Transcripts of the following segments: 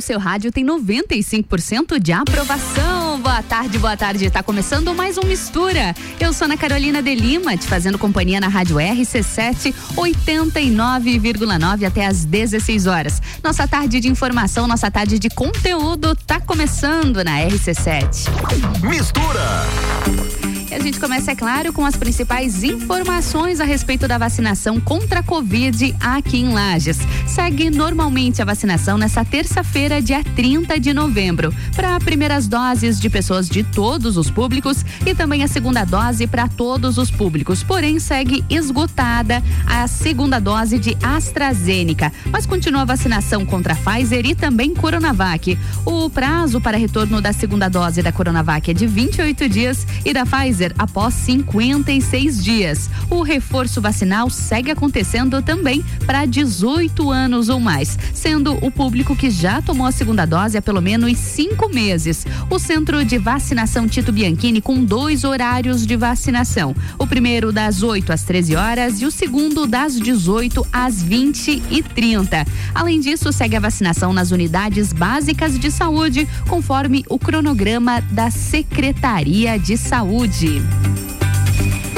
o seu rádio tem 95% de aprovação. Boa tarde, boa tarde. Está começando mais um Mistura. Eu sou Ana Carolina de Lima, te fazendo companhia na Rádio RC7 89,9 até às 16 horas. Nossa tarde de informação, nossa tarde de conteúdo tá começando na RC7. Mistura. E a gente começa, é claro, com as principais informações a respeito da vacinação contra a Covid aqui em Lages. Segue normalmente a vacinação nessa terça-feira, dia 30 de novembro, para primeiras doses de pessoas de todos os públicos e também a segunda dose para todos os públicos. Porém, segue esgotada a segunda dose de AstraZeneca, mas continua a vacinação contra a Pfizer e também Coronavac. O prazo para retorno da segunda dose da Coronavac é de 28 dias e da Pfizer Pfizer após 56 dias. O reforço vacinal segue acontecendo também para 18 anos ou mais, sendo o público que já tomou a segunda dose há pelo menos cinco meses. O centro de vacinação Tito Bianchini com dois horários de vacinação. O primeiro das 8 às 13 horas e o segundo das 18 às 20 e 30. Além disso, segue a vacinação nas unidades básicas de saúde, conforme o cronograma da Secretaria de Saúde. России.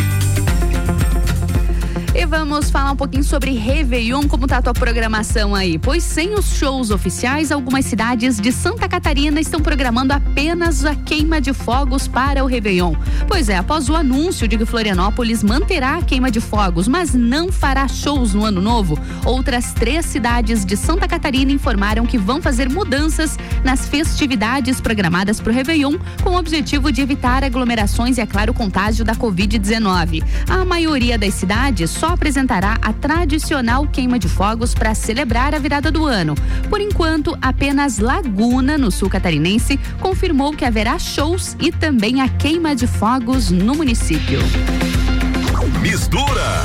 E vamos falar um pouquinho sobre Réveillon, como tá a tua programação aí? Pois sem os shows oficiais, algumas cidades de Santa Catarina estão programando apenas a queima de fogos para o Réveillon. Pois é, após o anúncio de que Florianópolis manterá a queima de fogos, mas não fará shows no ano novo, outras três cidades de Santa Catarina informaram que vão fazer mudanças nas festividades programadas para o Réveillon, com o objetivo de evitar aglomerações e, é claro, o contágio da Covid-19. A maioria das cidades só apresentará a tradicional queima de fogos para celebrar a virada do ano. Por enquanto, apenas Laguna, no sul catarinense, confirmou que haverá shows e também a queima de fogos no município. Mistura.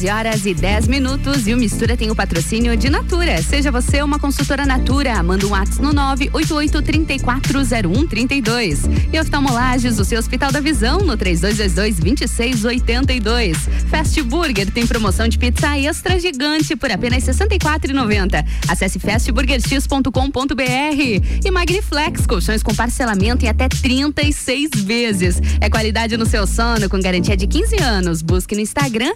14 horas e 10 minutos e o Mistura tem o patrocínio de Natura. Seja você uma consultora Natura, manda um WhatsApp no 988340132. E oftalmolages, o seu Hospital da Visão no 3222-2682. Fast Burger tem promoção de pizza extra gigante por apenas R$ 64,90. Acesse fastburgerx.com.br e Magniflex, colchões com parcelamento em até 36 vezes. É qualidade no seu sono com garantia de 15 anos. Busque no Instagram Instagram,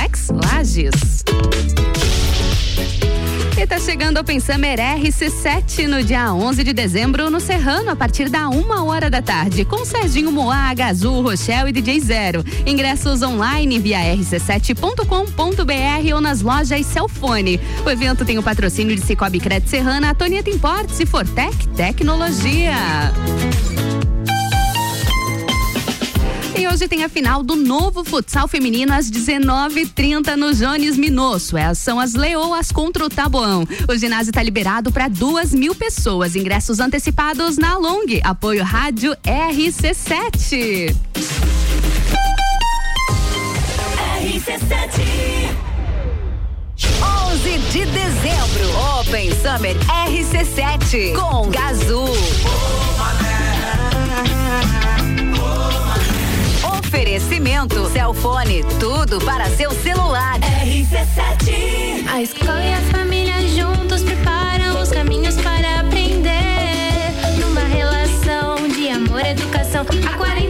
Magniflex Lages. E tá chegando ao Pensamer RC7 no dia 11 de dezembro no Serrano, a partir da uma hora da tarde, com Serginho Moá, Gazul, Rochelle e DJ Zero. Ingressos online via rc7.com.br ou nas lojas Celfone. O evento tem o patrocínio de Cicobi Crédito Serrana, Antonieta Importes e Fortec Tecnologia. Hoje tem a final do novo futsal feminino às 19:30 no Jones Minosso. Essas são as Leoas contra o Taboão. O ginásio está liberado para duas mil pessoas. Ingressos antecipados na Long. Apoio Rádio RC7. RC7 11 de dezembro, Open Summer RC7 com Gazul. Oferecimento Celfone, tudo para seu celular. RC7. A escola e a família juntos preparam os caminhos para aprender. Numa relação de amor e educação. Há 48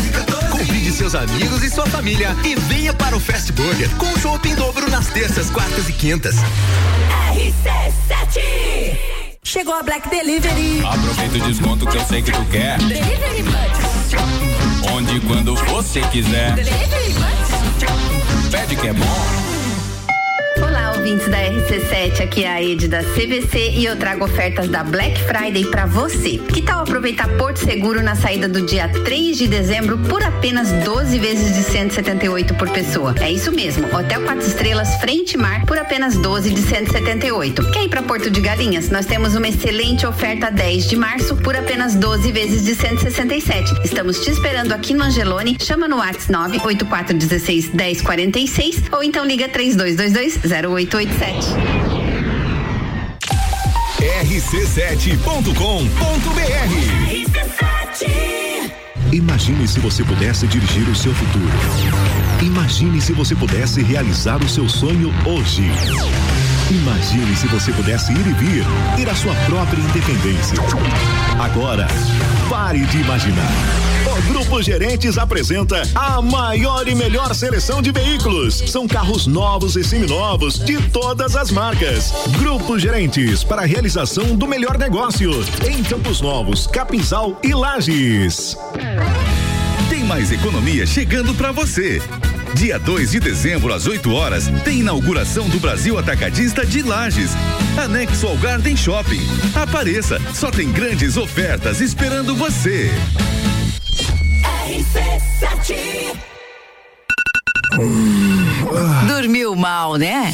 Convide seus amigos e sua família e venha para o Fast Burger com chopp em dobro nas terças, quartas e quintas. RC7. Chegou a Black Delivery. Aproveita o desconto que eu sei que tu quer. Delivery. Onde e quando você quiser. Delivery. Pede que é bom. Olá, ouvintes da RC7, aqui é a Ed da CVC e eu trago ofertas da Black Friday pra você. Que tal aproveitar Porto Seguro na saída do dia 3 de dezembro por apenas 12 vezes de 178 por pessoa? É isso mesmo, Hotel 4 Estrelas Frente Mar por apenas 12 de 178. Quer ir pra Porto de Galinhas? Nós temos uma excelente oferta 10 de março por apenas 12 vezes de 167. Estamos te esperando aqui no Angelone. Chama no WhatsApp 98416 1046 ou então liga 3222 0887. rc7.com.br Imagine se você pudesse dirigir o seu futuro. Imagine se você pudesse realizar o seu sonho hoje. Imagine se você pudesse ir e vir, ter a sua própria independência. Agora, pare de imaginar. Grupo Gerentes apresenta a maior e melhor seleção de veículos. São carros novos e seminovos de todas as marcas. Grupo Gerentes para a realização do melhor negócio em Campos Novos, Capinzal e Lages. Tem mais economia chegando para você. Dia 2 de dezembro, às 8 horas, tem inauguração do Brasil Atacadista de Lages. Anexo ao Garden Shopping. Apareça, só tem grandes ofertas esperando você. RC7. Dormiu mal, né?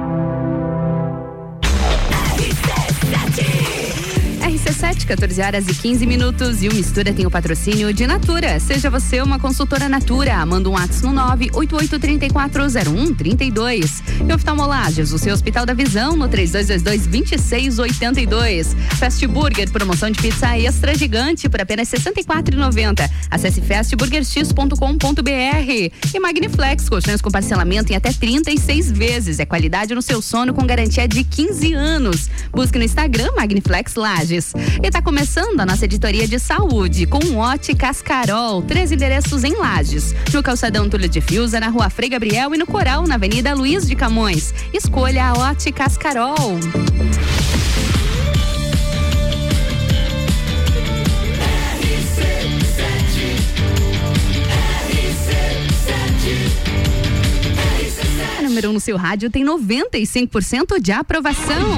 RC7, 14 horas e 15 minutos. E o Mistura tem o patrocínio de Natura. Seja você uma consultora Natura. Manda um WhatsApp no 988340132. E oftalmolagens, o seu Hospital da Visão, no 3222-2682. Fast Burger, promoção de pizza extra gigante por apenas R$ 64,90. Acesse fastburgerx.com.br. E Magniflex, colchões com parcelamento em até 36 vezes. É qualidade no seu sono com garantia de 15 anos. Busque no Instagram Magniflex Lages. E está começando a nossa editoria de saúde com o Óticas Carol. Três endereços em Lages. No Calçadão Túlio de Fiuza, na Rua Frei Gabriel e no Coral, na Avenida Luiz de Camões. Escolha a Óticas Carol. A número 1 um no seu rádio tem 95% de aprovação.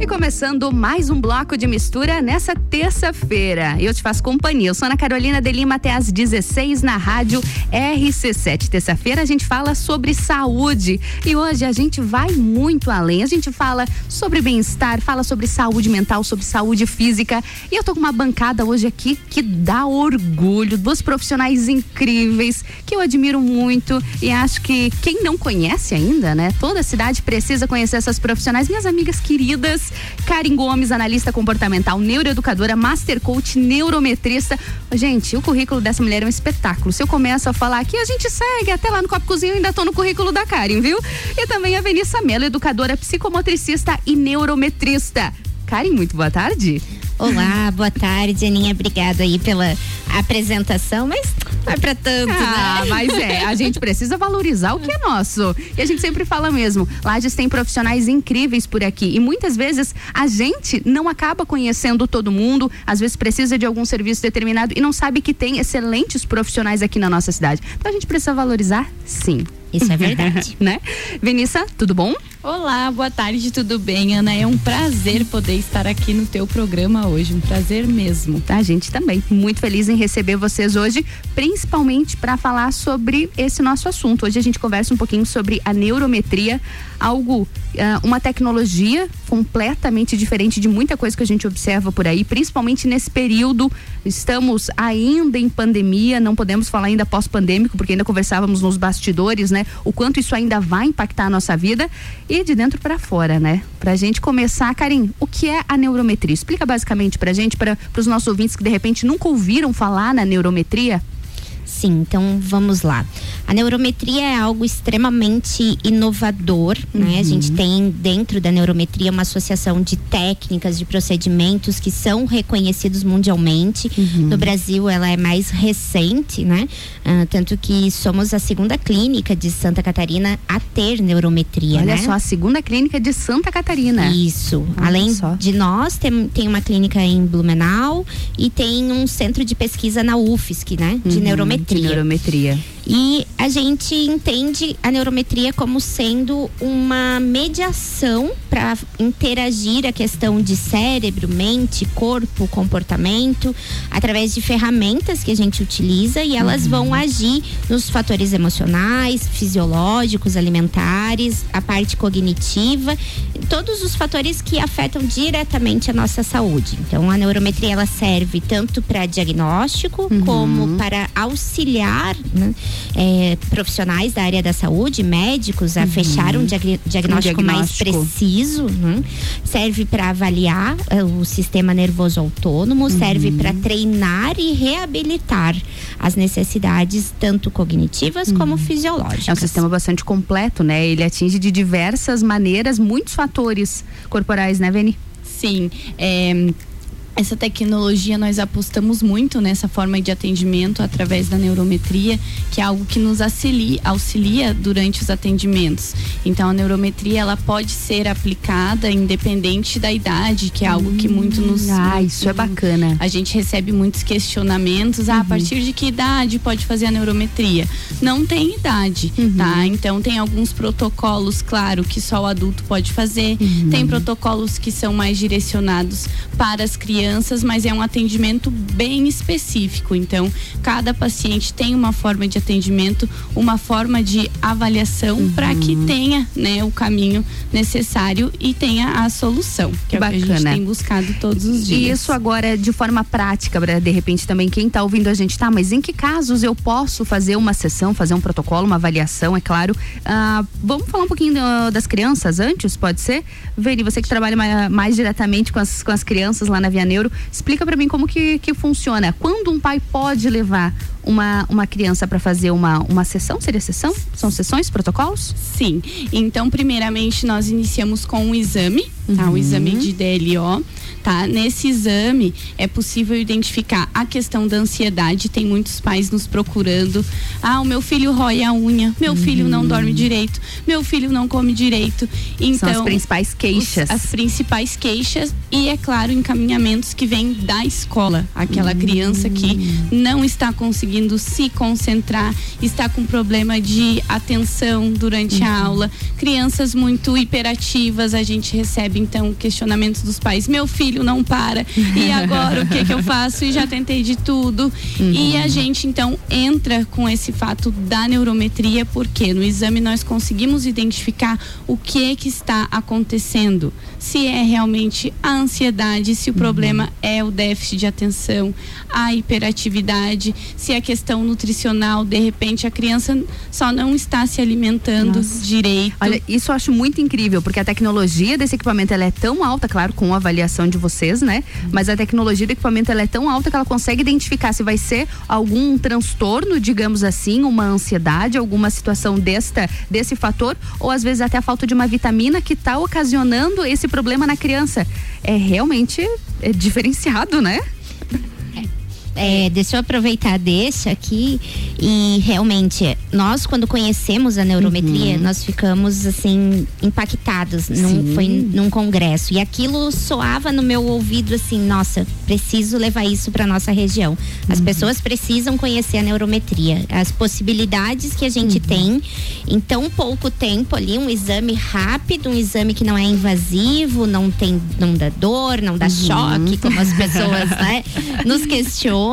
E começando mais um bloco de mistura nessa terça-feira. Eu te faço companhia. Eu sou Ana Carolina de Lima até às 16 na rádio RC7. Terça-feira a gente fala sobre saúde e hoje a gente vai muito além. A gente fala sobre bem-estar, fala sobre saúde mental, sobre saúde física. E eu tô com uma bancada hoje aqui que dá orgulho, dos profissionais incríveis que eu admiro muito e acho que quem não conhece ainda, né? Toda cidade precisa conhecer essas profissionais, minhas amigas queridas. Karen Gomes, analista comportamental, neuroeducadora, master coach, neurometrista. Gente, o currículo dessa mulher é um espetáculo. Se eu começo a falar aqui, a gente segue até lá no Copo Cozinho, ainda tô no currículo da Karen, viu? E também a Venissa Mello, educadora, psicomotricista e neurometrista. Karen, muito boa tarde. Olá, boa tarde, Aninha. Obrigada aí pela apresentação, mas não é pra tanto, Ah, né? mas é, a gente precisa valorizar o que é nosso. E a gente sempre fala mesmo, Lages tem profissionais incríveis por aqui e muitas vezes a gente não acaba conhecendo todo mundo, às vezes precisa de algum serviço determinado e não sabe que tem excelentes profissionais aqui na nossa cidade. Então a gente precisa valorizar, sim. Isso é verdade. né? Venissa, tudo bom? Olá, boa tarde, tudo bem, Ana? É um prazer poder estar aqui no teu programa hoje, um prazer mesmo. A gente também, muito feliz em receber vocês hoje, principalmente para falar sobre esse nosso assunto. Hoje a gente conversa um pouquinho sobre a neurometria, algo, ah, uma tecnologia completamente diferente de muita coisa que a gente observa por aí, principalmente nesse período. Estamos ainda em pandemia, não podemos falar ainda pós-pandêmico, porque ainda conversávamos nos bastidores, né? O quanto isso ainda vai impactar a nossa vida e de dentro para fora, né? Pra gente começar, Karim, o que é a neurometria? Explica basicamente pra gente, para os nossos ouvintes que de repente nunca ouviram falar na neurometria. Sim, então vamos lá. A neurometria é algo extremamente inovador, né? A gente tem dentro da neurometria uma associação de técnicas, de procedimentos que são reconhecidos mundialmente. No Brasil, ela é mais recente, né? Ah, tanto que somos a segunda clínica de Santa Catarina a ter neurometria, Olha né? só, a segunda clínica de Santa Catarina. Isso. Olha Além só. de nós, tem, tem uma clínica em Blumenau e tem um centro de pesquisa na UFSC, né? De Uhum, neurometria. De neurometria. E a gente entende a neurometria como sendo uma mediação para interagir a questão de cérebro, mente, corpo, comportamento, através de ferramentas que a gente utiliza e elas vão agir nos fatores emocionais, fisiológicos, alimentares, a parte cognitiva, todos os fatores que afetam diretamente a nossa saúde. Então a neurometria ela serve tanto para diagnóstico como para auxiliar né, é, é, profissionais da área da saúde, médicos, a fechar um, diag diagnóstico, Um mais diagnóstico. preciso. né? Serve para avaliar eh, o sistema nervoso autônomo, serve para treinar e reabilitar as necessidades tanto cognitivas como fisiológicas. É um sistema bastante completo, né? Ele atinge de diversas maneiras muitos fatores corporais, né, Veni? Sim, é, essa tecnologia nós apostamos muito nessa forma de atendimento através da neurometria, que é algo que nos auxilia, auxilia durante os atendimentos. Então a neurometria ela pode ser aplicada independente da idade, que é algo que muito nos Ah, isso é bacana. a gente recebe muitos questionamentos. Ah, a partir de que idade pode fazer a neurometria? Não tem idade, tá? Então tem alguns protocolos, claro, que só o adulto pode fazer. Tem protocolos que são mais direcionados para as crianças, mas é um atendimento bem específico. Então, cada paciente tem uma forma de atendimento, uma forma de avaliação para que tenha, né, o caminho necessário e tenha a solução, que é o que a gente Bacana. tem buscado todos os E dias. isso agora de forma prática, pra, de repente também quem está ouvindo a gente, tá, mas em que casos eu posso fazer uma sessão, fazer um protocolo, uma avaliação, é claro. Ah, vamos falar um pouquinho do- das crianças antes, pode ser? Veri, você que trabalha mais, mais diretamente com as, com as crianças lá na Via Neuro, explica para mim como que, que funciona. Quando um pai pode levar uma, uma criança para fazer uma, uma sessão? Seria sessão? São sessões, protocolos? Sim. Então, primeiramente, nós iniciamos com um exame, tá? O exame de DLO, tá? Nesse exame é possível identificar a questão da ansiedade. Tem muitos pais nos procurando. Ah, o meu filho rói a unha, meu filho não dorme direito, meu filho não come direito. Então, São as principais queixas. os- as principais queixas e, é claro, encaminhamentos que vêm da escola. Aquela criança que não está conseguindo se concentrar, está com problema de atenção durante a aula, crianças muito hiperativas, a gente recebe então questionamentos dos pais: meu filho não para, e agora o que, que eu faço? E já tentei de tudo. E a gente então entra com esse fato da neurometria, porque no exame nós conseguimos identificar o que que está acontecendo. Se é realmente a ansiedade, se o problema é o déficit de atenção, a hiperatividade, se a questão nutricional, de repente a criança só não está se alimentando direito. Olha, isso eu acho muito incrível, porque a tecnologia desse equipamento ela é tão alta, claro, com a avaliação de vocês, né? Mas a tecnologia do equipamento ela é tão alta que ela consegue identificar se vai ser algum transtorno, digamos assim, uma ansiedade, alguma situação desta, desse fator, ou às vezes até a falta de uma vitamina que está ocasionando esse problema na criança. É realmente é diferenciado, né? É, deixa eu aproveitar deixa aqui. E realmente nós quando conhecemos a neurometria nós ficamos assim impactados. Num, foi num congresso. E aquilo soava no meu ouvido assim nossa preciso levar isso para nossa região. As pessoas precisam conhecer a neurometria as possibilidades que a gente tem em tão pouco tempo ali um exame rápido um exame que não é invasivo não tem não dá dor não dá choque como as pessoas né, nos questionam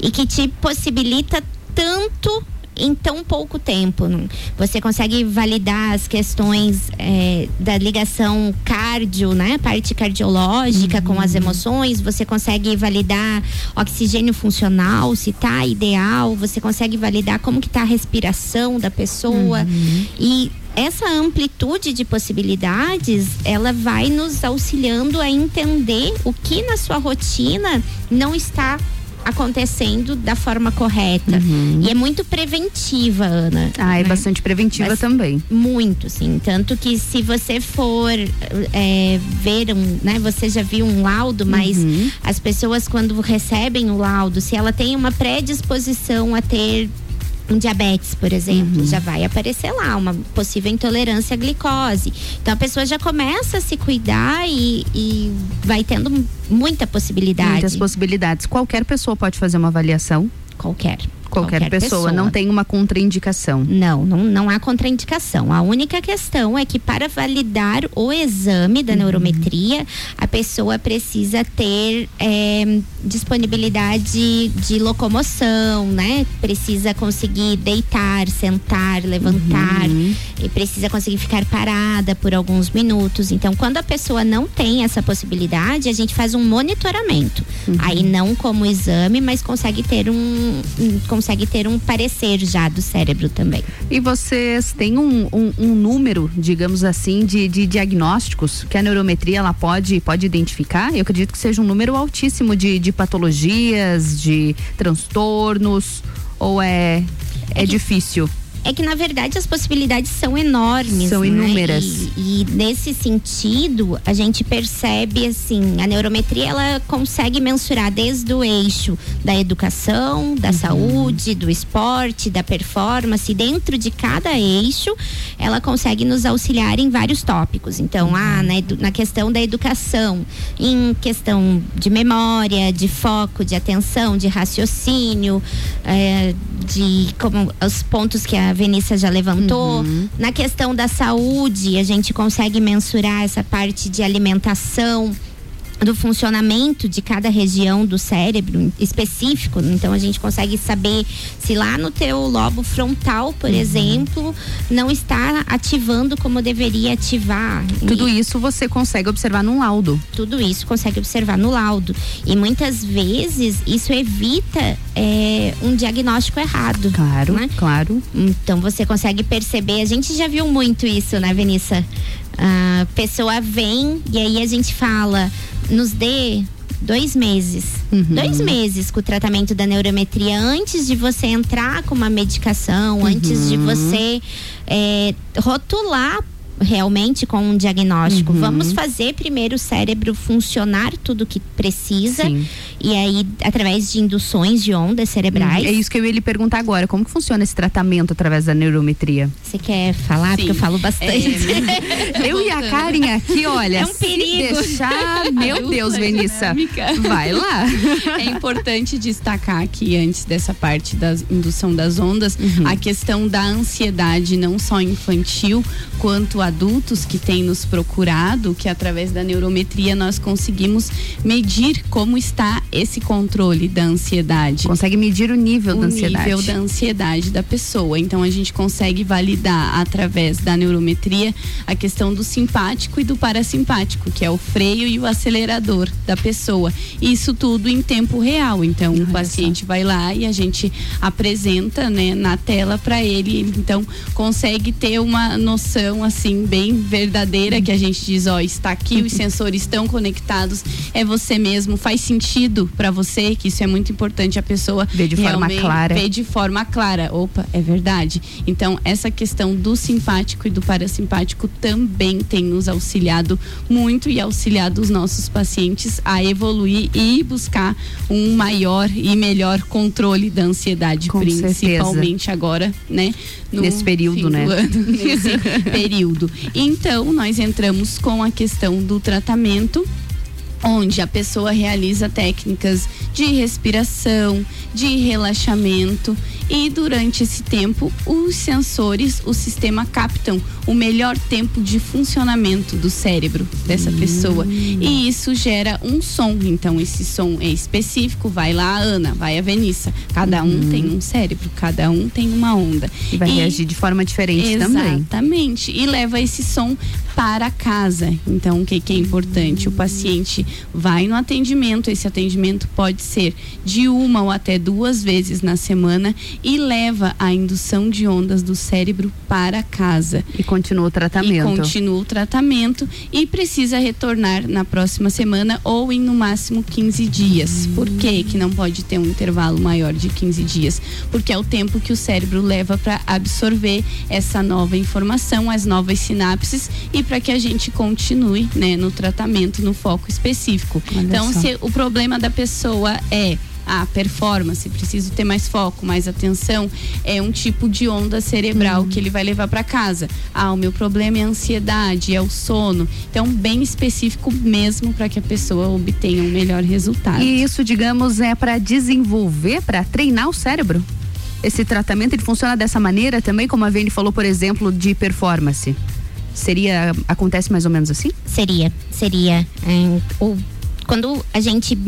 e que te possibilita tanto em tão pouco tempo. não? Você consegue validar as questões eh, da ligação cardio, né? Parte cardiológica com as emoções, você consegue validar oxigênio funcional, se tá ideal, você consegue validar como que tá a respiração da pessoa. E essa amplitude de possibilidades, ela vai nos auxiliando a entender o que na sua rotina não está acontecendo da forma correta. E é muito preventiva, Ana. Ah, é né? bastante preventiva Mas- também. Muito, sim. Tanto que se você for é, ver um, né? Você já viu um laudo, mas as pessoas quando recebem o laudo, se ela tem uma predisposição a ter um diabetes, por exemplo, já vai aparecer lá uma possível intolerância à glicose. Então a pessoa já começa a se cuidar e, e vai tendo muita possibilidade. Muitas possibilidades. Qualquer pessoa pode fazer uma avaliação. Qualquer. Qualquer, Qualquer pessoa. pessoa. Não tem uma contraindicação. Não, não, não há contraindicação. A única questão é que para validar o exame da neurometria, a pessoa precisa ter eh, disponibilidade de locomoção, né? Precisa conseguir deitar, sentar, levantar, e precisa conseguir ficar parada por alguns minutos. Então, quando a pessoa não tem essa possibilidade, a gente faz um monitoramento. Aí não como exame, mas consegue ter um, um- consegue ter um parecer já do cérebro também. E vocês têm um, um, um número, digamos assim, de, de, diagnósticos que a neurometria ela pode, pode identificar? Eu acredito que seja um número altíssimo de, de patologias, de transtornos, ou é, é, é difícil? É que na verdade as possibilidades são enormes. São né? inúmeras. E, e, nesse sentido, a gente percebe assim, a neurometria ela consegue mensurar desde o eixo da educação, da uhum. saúde, do esporte, da performance. Dentro de cada eixo, ela consegue nos auxiliar em vários tópicos. Então, uhum. ah, na, na questão da educação, em questão de memória, de foco, de atenção, de raciocínio, é, de como os pontos que a a Venícia já levantou. Uhum. Na questão da saúde, a gente consegue mensurar essa parte de alimentação do funcionamento de cada região do cérebro específico. Então a gente consegue saber se lá no teu lobo frontal, por uhum. exemplo, não está ativando como deveria ativar. Tudo e isso você consegue observar no laudo. Tudo isso consegue observar no laudo. E muitas vezes isso evita é, um diagnóstico errado. Claro, né? claro. Então você consegue perceber. A gente já viu muito isso, né, Venissa? A pessoa vem e aí a gente fala nos dê dois meses. Uhum. Dois meses com o tratamento da neurometria antes de você entrar com uma medicação, uhum. antes de uhum. você é, rotular realmente com um diagnóstico. Uhum. Vamos fazer primeiro o cérebro funcionar tudo que precisa Sim. E aí através de induções de ondas cerebrais. Uhum. É isso que eu ia lhe perguntar agora. Como que funciona esse tratamento através da neurometria? Você quer falar? Sim. Porque eu falo bastante. É, eu e a Karen aqui, olha, é um perigo. deixar, meu Deus, Venissa, vai lá. É importante destacar aqui antes dessa parte da indução das ondas, uhum. a questão da ansiedade não só infantil quanto adultos que têm nos procurado, que através da neurometria nós conseguimos medir como está esse controle da ansiedade. Consegue medir o nível o da ansiedade. O nível da ansiedade da pessoa. Então a gente consegue validar através da neurometria a questão do simpático e do parasimpático, que é o freio e o acelerador da pessoa. Isso tudo em tempo real. Então Olha o paciente só. vai lá e a gente apresenta, né, na tela para ele, então consegue ter uma noção assim assim bem verdadeira que a gente diz, ó, está aqui, os sensores estão conectados, é você mesmo, faz sentido para você, que isso é muito importante a pessoa ver de forma clara. Ver de forma clara. Opa, é verdade. Então, essa questão do simpático e do parasimpático também tem nos auxiliado muito e auxiliado os nossos pacientes a evoluir e buscar um maior e melhor controle da ansiedade, Com principalmente certeza. agora, né? nesse período, né? Ano, nesse período. Então, nós entramos com a questão do tratamento onde a pessoa realiza técnicas de respiração, de relaxamento e durante esse tempo os sensores, o sistema captam o melhor tempo de funcionamento do cérebro dessa hum. pessoa e isso gera um som. Então esse som é específico, vai lá a Ana, vai a Venissa. Cada um hum. tem um cérebro, cada um tem uma onda. E vai e, reagir de forma diferente exatamente, também. Exatamente. E leva esse som para casa. Então o que, que é importante? O paciente vai no atendimento, esse atendimento pode ser de uma ou até duas vezes na semana e leva a indução de ondas do cérebro para casa. E continua o tratamento. E continua o tratamento e precisa retornar na próxima semana ou em no máximo 15 dias. Por que que não pode ter um intervalo maior de 15 dias? Porque é o tempo que o cérebro leva para absorver essa nova informação, as novas sinapses e para que a gente continue, né, no tratamento no foco específico. Olha então, só. se o problema da pessoa é a performance, preciso ter mais foco, mais atenção, é um tipo de onda cerebral uhum. que ele vai levar para casa. Ah, o meu problema é a ansiedade, é o sono. Então, bem específico mesmo para que a pessoa obtenha um melhor resultado. E isso, digamos, é para desenvolver, para treinar o cérebro? Esse tratamento ele funciona dessa maneira também, como a Vene falou, por exemplo, de performance? Seria acontece mais ou menos assim? Seria, seria. É, o quando a gente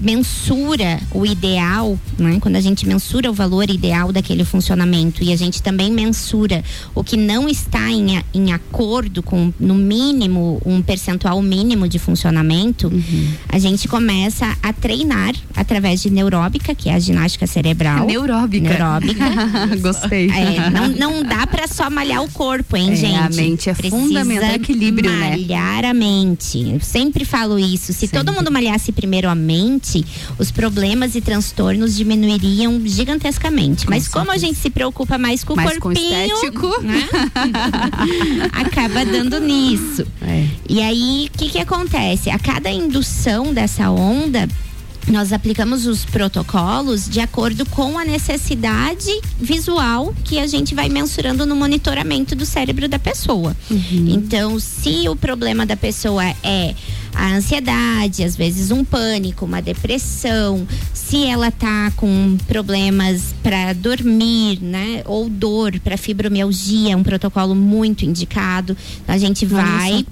mensura o ideal, né? Quando a gente mensura o valor ideal daquele funcionamento e a gente também mensura o que não está em, em acordo com, no mínimo, um percentual mínimo de funcionamento, uhum. a gente começa a treinar através de neuróbica, que é a ginástica cerebral. Neuróbica. Neuróbica. Gostei. É, não, não dá para só malhar o corpo, hein, é, gente? A mente é Precisa fundamental equilíbrio, malhar né? Malhar a mente. Eu sempre falo isso. Se. Todo mundo malhasse primeiro a mente, os problemas e transtornos diminuiriam gigantescamente. Com Mas certeza. como a gente se preocupa mais com mais o corpinho, com estético, né? acaba dando nisso. É. E aí, o que que acontece? A cada indução dessa onda, nós aplicamos os protocolos de acordo com a necessidade visual que a gente vai mensurando no monitoramento do cérebro da pessoa. Uhum. Então, se o problema da pessoa é a ansiedade, às vezes um pânico, uma depressão, se ela tá com problemas para dormir, né, ou dor para fibromialgia, é um protocolo muito indicado. A gente vai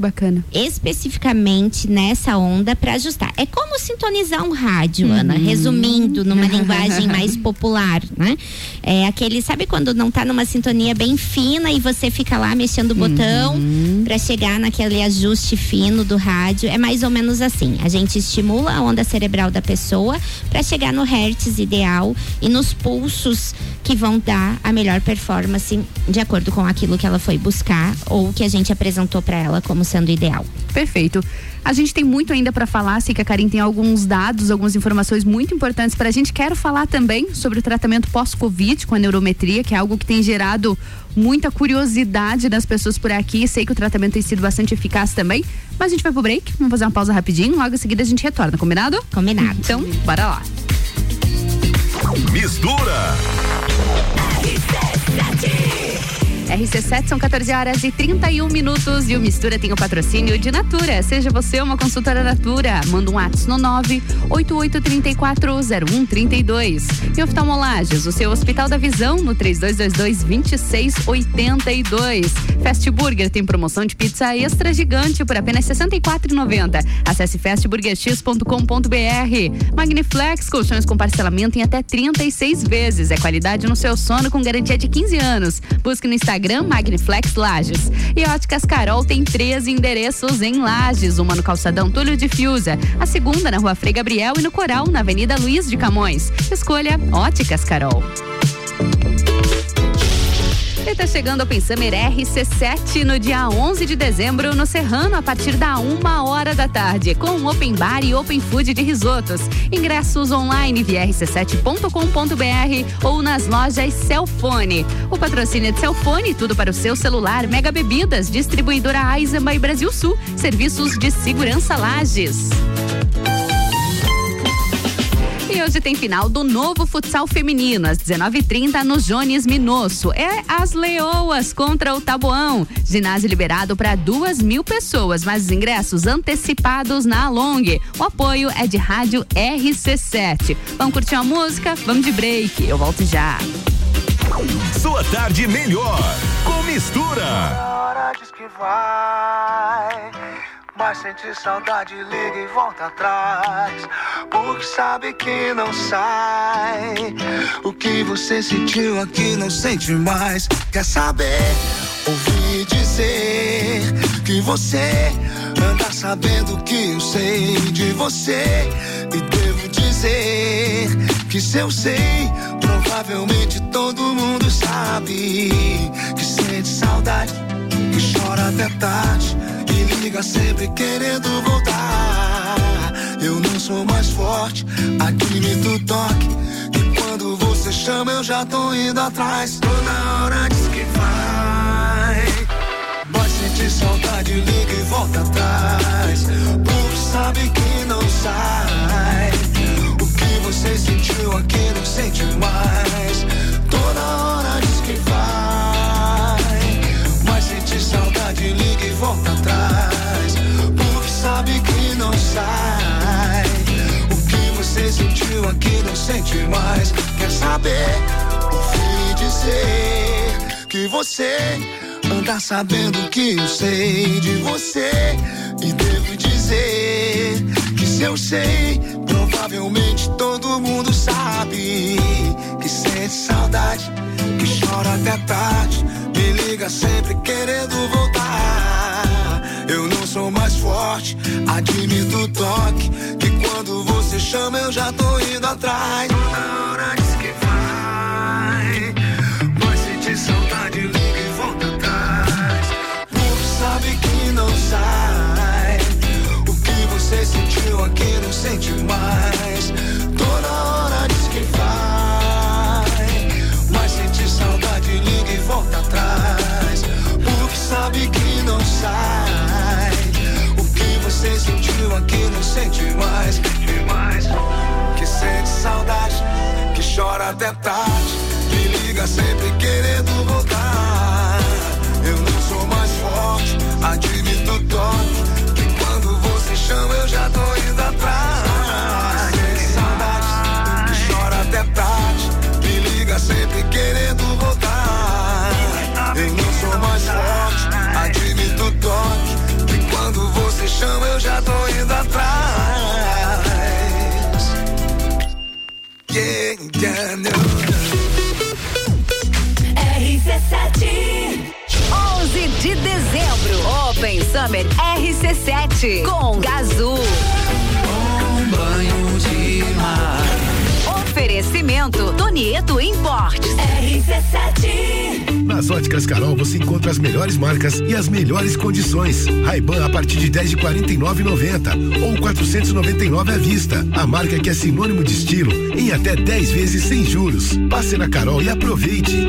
especificamente nessa onda para ajustar. É como sintonizar um rádio, uhum. Ana, resumindo numa linguagem mais popular, né? É aquele, sabe quando não tá numa sintonia bem fina e você fica lá mexendo o botão uhum. para chegar naquele ajuste fino do rádio? É mais ou menos assim. A gente estimula a onda cerebral da pessoa para chegar no hertz ideal e nos pulsos que vão dar a melhor performance de acordo com aquilo que ela foi buscar ou que a gente apresentou para ela como sendo ideal. Perfeito. A gente tem muito ainda para falar, sei que a Karim tem alguns dados, algumas informações muito importantes para a gente. Quero falar também sobre o tratamento pós-Covid com a neurometria, que é algo que tem gerado muita curiosidade das pessoas por aqui. Sei que o tratamento tem sido bastante eficaz também. Mas a gente vai pro break, vamos fazer uma pausa rapidinho, logo em seguida a gente retorna, combinado? Combinado. Então, bora lá. Mistura. RC7 são 14 horas e 31 minutos e o Mistura tem o patrocínio de Natura. Seja você uma consultora Natura, manda um WhatsApp no 988340132. E oftalmolagens, o seu Hospital da Visão no 3222-2682. Fast Burger tem promoção de pizza extra gigante por apenas R$ 64,90. Acesse fastburgerx.com.br. Magniflex, colchões com parcelamento em até 36 vezes. É qualidade no seu sono com garantia de 15 anos. Busque no Instagram Instagram Magniflex Lages. E Óticas Carol tem três endereços em Lages, uma no calçadão Túlio de Fiuza, a segunda na Rua Frei Gabriel e no Coral na Avenida Luiz de Camões. Escolha Óticas Carol. E tá chegando o Open Summer RC7 no dia 11 de dezembro no Serrano a partir da uma hora da tarde com Open Bar e Open Food de risotos. Ingressos online via rc7.com.br ou nas lojas Celfone. O patrocínio é de Celfone, tudo para o seu celular. Mega Bebidas, distribuidora Eisenbahn e Brasil Sul. Serviços de segurança Lages. E hoje tem final do novo futsal feminino, às 19h30 no Jones Minosso. É as Leoas contra o Taboão. Ginásio liberado para duas mil pessoas, mas os ingressos antecipados na Long. O apoio é de rádio RC7. Vamos curtir uma música? Vamos de break. Eu volto já. Sua tarde melhor com mistura. Hora diz que vai mas sente saudade, liga e volta atrás. Porque sabe que não sai. O que você sentiu aqui não sente mais. Quer saber? Ouvi dizer que você anda sabendo que eu sei de você. E devo dizer que se eu sei, provavelmente todo mundo sabe. Que sente saudade, que chora até tarde liga sempre querendo voltar. Eu não sou mais forte, admito o toque. E quando você chama, eu já tô indo atrás. Toda hora diz que vai. Vai sentir saudade, liga e volta atrás. Por sabe que não sai. O que você sentiu aqui não sente mais. Toda hora diz que vai. Saudade, liga e volta atrás sabe que não sai. O que você sentiu aqui não sente mais. Quer saber? Ouvi dizer que você anda sabendo que eu sei de você. E devo dizer que Mas eu sei, provavelmente todo mundo sabe que sente saudade, que chora até tarde, me liga sempre querendo voltar. Sou mais forte, admito o toque, que quando você chama eu já tô indo atrás. Na hora diz que vai, mas sente saudade, liga e volta atrás. Por sabe que não sai, o que você sentiu aqui não sente mais. Você sentiu aqui não sente mais. Que sente saudade, que chora até tarde, me liga sempre querendo voltar. Eu não sou mais forte, admito Yeah, yeah, no, RC7 11 de dezembro, Open Summer RC7 com Gazul. Um banho de mar. Oferecimento Tonieto Importes. RC7 Nas óticas Carol você encontra as melhores marcas e as melhores condições. Ray-Ban a partir de 10 de 49,90 ou 499 à vista. A marca que é sinônimo de estilo em até 10 vezes sem juros. Passe na Carol e aproveite.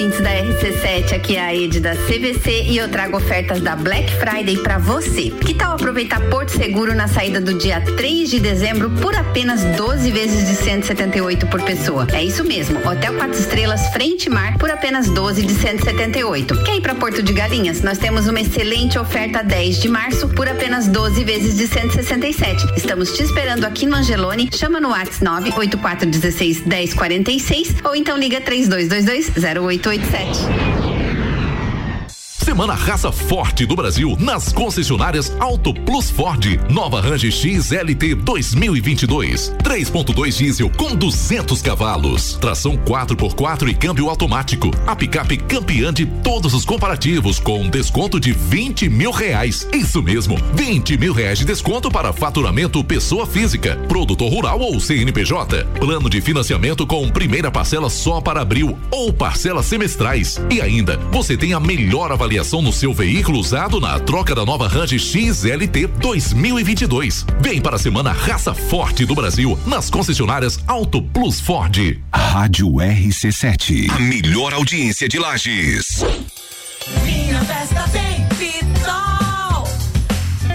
ouvintes da RC7, aqui é a Ed da CVC e eu trago ofertas da Black Friday pra você. Que tal aproveitar Porto Seguro na saída do dia 3 de dezembro por apenas 12 vezes de 178 por pessoa? É isso mesmo, Hotel 4 Estrelas Frente Mar por apenas 12 de 178. Quer ir pra Porto de Galinhas? Nós temos uma excelente oferta 10 de março por apenas 12 vezes de 167. Estamos te esperando aqui no Angelone. Chama no WhatsApp 98416 1046 ou então liga 3222 0887. Semana Raça Forte do Brasil nas concessionárias Auto Plus Ford. Nova Range XLT 2022. 3.2 diesel com 200 cavalos. Tração 4x4 e câmbio automático. A picape campeã de todos os comparativos com desconto de 20 mil reais. Isso mesmo, 20 mil reais de desconto para faturamento pessoa física, produtor rural ou CNPJ. Plano de financiamento com primeira parcela só para abril ou parcelas semestrais. E ainda, você tem a melhor avaliação no seu veículo usado na troca da nova Range XLT 2022. Vem para a semana Raça Forte do Brasil nas concessionárias Auto Plus Ford. Rádio RC7. A melhor audiência de Lages. Minha festa tem Pitol.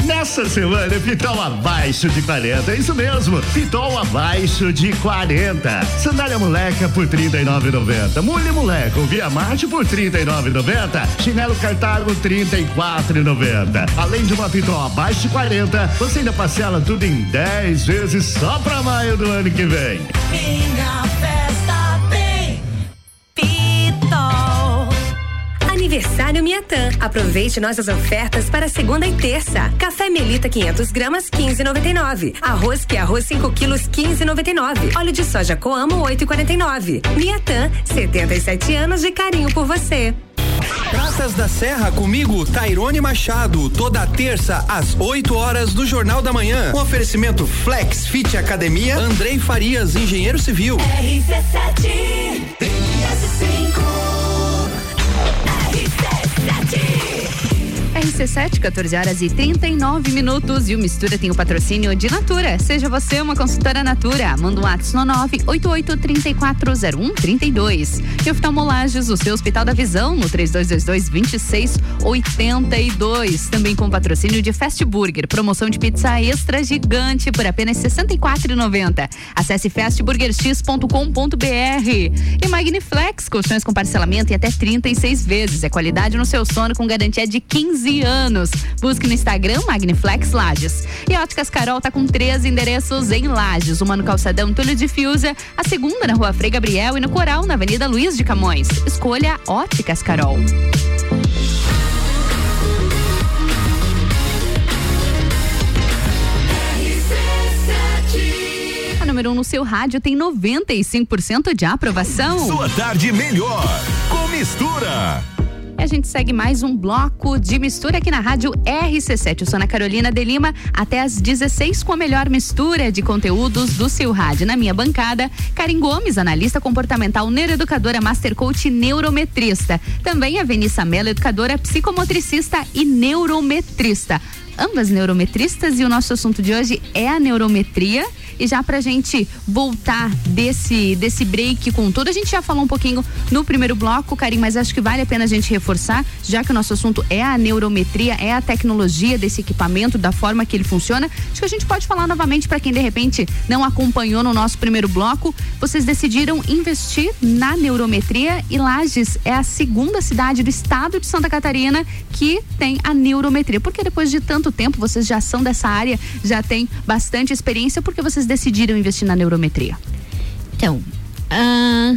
Nessa semana, Pitol abaixo de 40. É isso mesmo. Pitol abaixo de 40. Sandália moleca por 39,90. Mulher moleca, Via Marte por 39,90. Chinelo Cartago 34,90. Além de uma Pitol abaixo de 40, você ainda parcela tudo em 10 vezes só pra maio do ano que vem. Minha festa Miatã. Aproveite nossas ofertas para segunda e terça. Café Melita 500 gramas 15,99. Arroz que é arroz 5 quilos 15,99. Óleo de soja Coamo 8,49. Miatã, 77 anos de carinho por você. Praças da Serra comigo, Tairone Machado, toda terça às 8 horas do Jornal da Manhã. Um oferecimento Flex Fit Academia, Andrei Farias, engenheiro civil. RC7 RC5 RC7, 14 horas e 39 minutos. E o Mistura tem o patrocínio de Natura. Seja você uma consultora Natura. Manda um WhatsApp no 988340132. E oftalmolages, o seu Hospital da Visão, no 3222-2682. Também com patrocínio de Fast Burger. Promoção de pizza extra gigante por apenas R$ 64,90. Acesse fastburgerx.com.br. E Magniflex, colchões com parcelamento em até 36 vezes. É qualidade no seu sono com garantia de 15 anos. Busque no Instagram Magniflex Lages. E Óticas Carol tá com três endereços em Lages. Uma no Calçadão Túlio de Fiuza, a segunda na Rua Frei Gabriel e no Coral na Avenida Luiz de Camões. Escolha Óticas Carol. Número 1 um no seu rádio tem 95% de aprovação. Sua tarde melhor com mistura. E a gente segue mais um bloco de mistura aqui na rádio RC7. Eu sou Ana Carolina de Lima, até às 16 com a melhor mistura de conteúdos do seu rádio. Na minha bancada, Karim Gomes, analista comportamental, neuroeducadora, master coach neurometrista. Também a Venissa Mello, educadora psicomotricista e neurometrista ambas neurometristas e o nosso assunto de hoje é a neurometria. E já pra gente voltar desse, desse break com tudo, a gente já falou um pouquinho no primeiro bloco, Karim, mas acho que vale a pena a gente reforçar, já que o nosso assunto é a neurometria, é a tecnologia desse equipamento, da forma que ele funciona. Acho que a gente pode falar novamente para quem de repente não acompanhou no nosso primeiro bloco. Vocês decidiram investir na neurometria e Lages é a segunda cidade do estado de Santa Catarina que tem a neurometria. Porque depois de tanto tempo vocês já são dessa área, já têm bastante experiência, porque vocês decidiram investir na neurometria? Então, ah,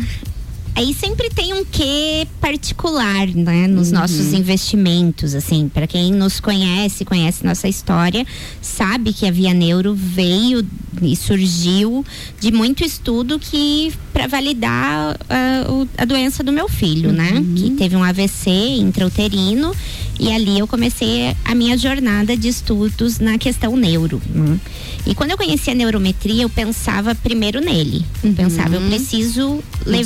aí sempre tem um quê particular, né, nos Uhum. nossos investimentos, assim, para quem nos conhece, conhece nossa história, sabe que a Via Neuro veio e surgiu de muito estudo que para validar ah, o- a doença do meu filho, né, Uhum. que teve um AVC intrauterino e ali eu comecei a minha jornada de estudos na questão neuro. né. E quando eu conheci a neurometria, eu pensava primeiro nele. Eu pensava, eu preciso levar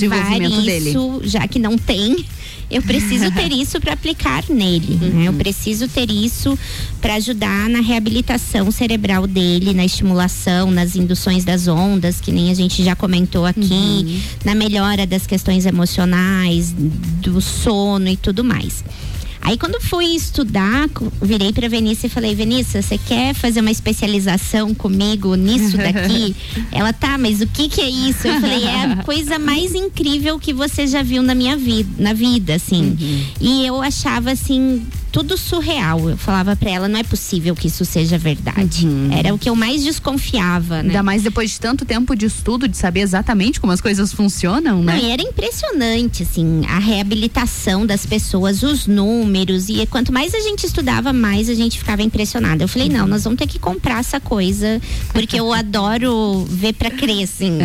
isso, dele. já que não tem, eu preciso ter isso para aplicar nele. né? Eu preciso ter isso para ajudar na reabilitação cerebral dele, na estimulação, nas induções das ondas, que nem a gente já comentou aqui, na melhora das questões emocionais, do sono e tudo mais. Aí quando fui estudar, virei pra Venícia e falei, Venícia, você quer fazer uma especialização comigo nisso daqui? Ela, tá, mas o que que é isso? Eu falei, é a coisa mais incrível que você já viu na minha vida, na vida, assim. E eu achava assim, tudo surreal. Eu falava pra ela, não é possível que isso seja verdade. Era o que eu mais desconfiava, né? Ainda mais depois de tanto tempo de estudo, de saber exatamente como as coisas funcionam, né? Não, e era impressionante, assim, a reabilitação das pessoas, os números. E quanto mais a gente estudava, mais a gente ficava impressionada. Eu falei, não, nós vamos ter que comprar essa coisa, porque eu adoro ver pra crer, assim.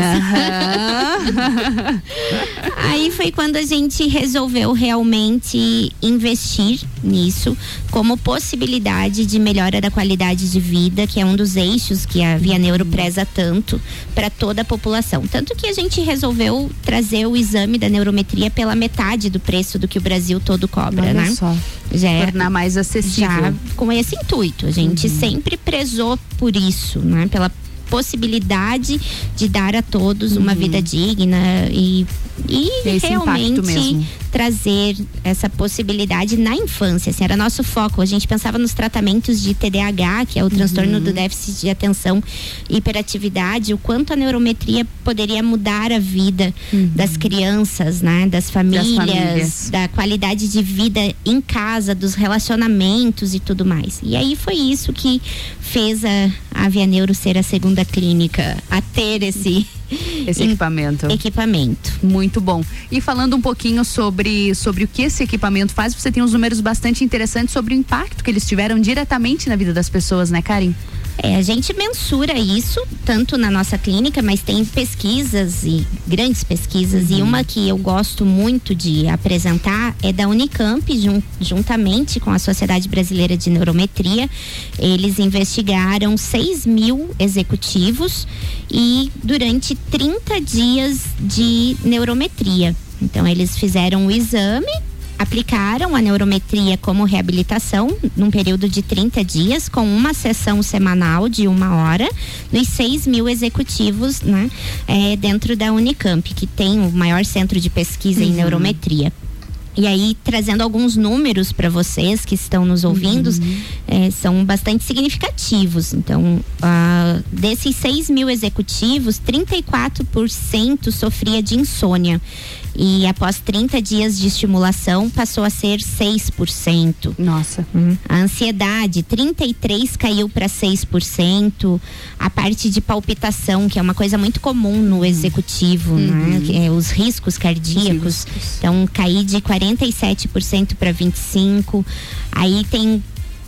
Aí foi quando a gente resolveu realmente investir nisso como possibilidade de melhora da qualidade de vida, que é um dos eixos que a Via Neuro preza tanto para toda a população. Tanto que a gente resolveu trazer o exame da neurometria pela metade do preço do que o Brasil todo cobra, Olha né? só. Já é Tornar mais acessível. já com esse intuito. A gente sempre prezou por isso, né? Pela possibilidade de dar a todos uma vida digna e, e realmente. Trazer essa possibilidade na infância. Assim, era nosso foco. A gente pensava nos tratamentos de TDAH, que é o transtorno do déficit de atenção e hiperatividade, o quanto a neurometria poderia mudar a vida das crianças, né? Das famílias, famílias. da qualidade de vida em casa, dos relacionamentos e tudo mais. E aí foi isso que fez a, a Via Neuro ser a segunda clínica a ter esse esse equipamento. Equipamento. Muito bom. E falando um pouquinho sobre, sobre o que esse equipamento faz, você tem uns números bastante interessantes sobre o impacto que eles tiveram diretamente na vida das pessoas, né, Karim? É, a gente mensura isso tanto na nossa clínica, mas tem pesquisas e grandes pesquisas. Uhum. E uma que eu gosto muito de apresentar é da Unicamp, jun, juntamente com a Sociedade Brasileira de Neurometria. Eles investigaram 6 mil executivos e durante 30 dias de neurometria. Então, eles fizeram o exame aplicaram a neurometria como reabilitação num período de 30 dias, com uma sessão semanal de uma hora, nos 6 mil executivos né, é, dentro da Unicamp, que tem o maior centro de pesquisa uhum. em neurometria. E aí, trazendo alguns números para vocês que estão nos ouvindo, uhum. é, são bastante significativos. Então, uh, desses 6 mil executivos, 34% sofria de insônia e após 30 dias de estimulação passou a ser 6%. Nossa. Hum. A ansiedade, 33 caiu para 6%. A parte de palpitação, que é uma coisa muito comum no executivo, né? uhum. né? É, os riscos cardíacos. Os riscos. Então, cair de 47% para 25%. Aí tem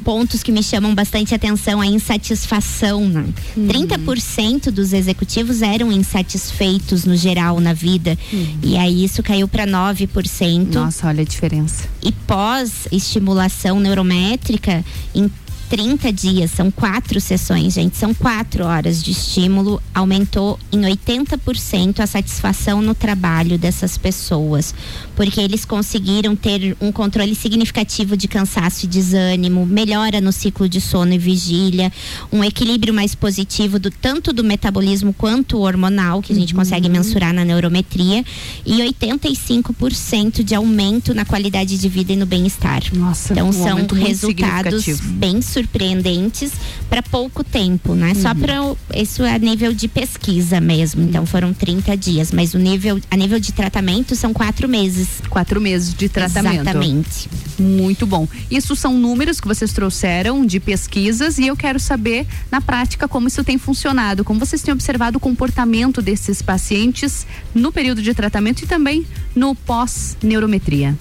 pontos que me chamam bastante atenção a insatisfação. Né? Uhum. 30% dos executivos eram insatisfeitos no geral na vida. Uhum. E aí isso caiu para 9%. Nossa, olha a diferença. E pós estimulação neurométrica, em 30 dias, são quatro sessões, gente, são quatro horas de estímulo, aumentou em 80% a satisfação no trabalho dessas pessoas, porque eles conseguiram ter um controle significativo de cansaço e desânimo, melhora no ciclo de sono e vigília, um equilíbrio mais positivo do tanto do metabolismo quanto hormonal, que a gente uhum. consegue mensurar na neurometria, e 85% de aumento na qualidade de vida e no bem-estar. Nossa, então um são resultados bem surpreendentes para pouco tempo, né? Uhum. Só para isso é a nível de pesquisa mesmo. Então foram 30 dias, mas o nível a nível de tratamento são quatro meses. Quatro meses de tratamento. Exatamente. Muito bom. Isso são números que vocês trouxeram de pesquisas e eu quero saber na prática como isso tem funcionado, como vocês têm observado o comportamento desses pacientes no período de tratamento e também no pós-neurometria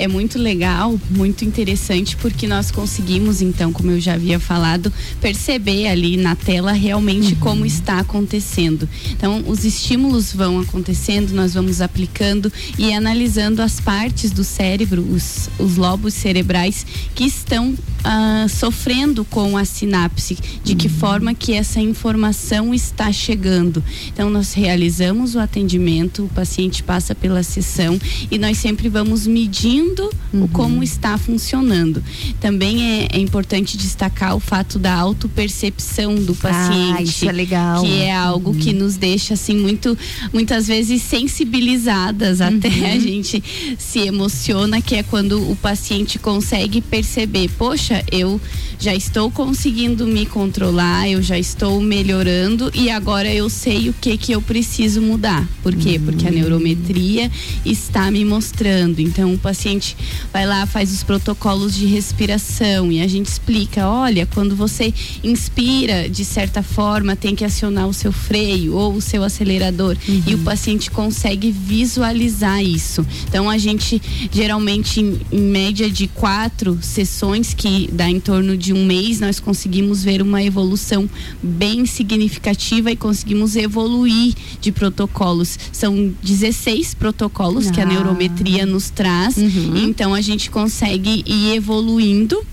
é muito legal, muito interessante, porque nós conseguimos, então, como eu já havia falado, perceber ali na tela realmente uhum. como está acontecendo. Então, os estímulos vão acontecendo, nós vamos aplicando e analisando as partes do cérebro, os, os lobos cerebrais que estão uh, sofrendo com a sinapse, de que uhum. forma que essa informação está chegando. Então, nós realizamos o atendimento, o paciente passa pela sessão e nós sempre vamos medindo uhum. o como está funcionando. Também é, é, importante destacar o fato da autopercepção do paciente. Ah, isso é legal. Que é algo uhum. que nos deixa assim muito, muitas vezes sensibilizadas até a uhum. gente se emociona, que é quando o paciente consegue perceber, poxa, eu já estou conseguindo me controlar, eu já estou melhorando e agora eu sei o que que eu preciso mudar. Por quê? Porque a neurometria está me mostrando. Então o paciente vai lá, faz os protocolos de respiração e a gente explica, olha, quando você inspira, de certa forma, tem que acionar o seu freio ou o seu acelerador uhum. e o paciente consegue visualizar isso. Então a gente geralmente em, em média de quatro sessões que dá em torno de um mês nós conseguimos ver uma evolução bem significativa e conseguimos evoluir de protocolos. São 16 protocolos ah. que a ah. neurometria nos traz. Uhum. Uhum. Então a gente consegue ir evoluindo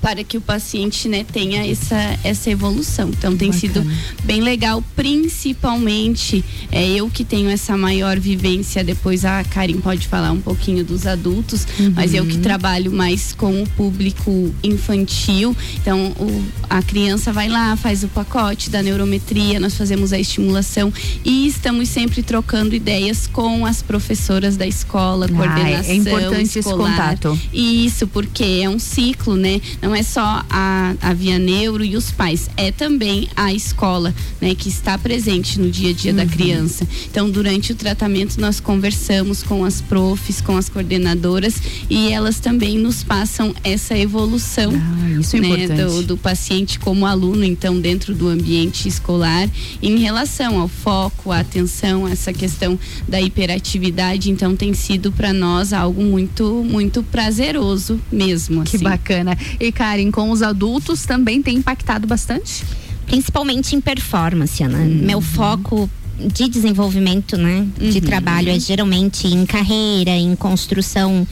para que o paciente né, tenha essa, essa evolução. Então tem Bacana. sido bem legal, principalmente é, eu que tenho essa maior vivência, depois a Karim pode falar um pouquinho dos adultos, uhum. mas eu que trabalho mais com o público infantil. Então o, a criança vai lá, faz o pacote da neurometria, nós fazemos a estimulação e estamos sempre trocando ideias com as professoras da escola, ah, coordenação. É importante escolar. esse contato. Isso, porque é um ciclo, né? Não não é só a, a Via Neuro e os pais, é também a escola, né, que está presente no dia a dia uhum. da criança. Então, durante o tratamento, nós conversamos com as profs, com as coordenadoras e elas também nos passam essa evolução ah, é né, do, do paciente como aluno, então, dentro do ambiente escolar, em relação ao foco, à atenção, essa questão da hiperatividade. Então, tem sido para nós algo muito, muito prazeroso mesmo. Que assim. bacana. E Karen, com os adultos também tem impactado bastante? Principalmente em performance, Ana. Uhum. Meu foco de desenvolvimento, né, de uhum. trabalho é geralmente em carreira, em construção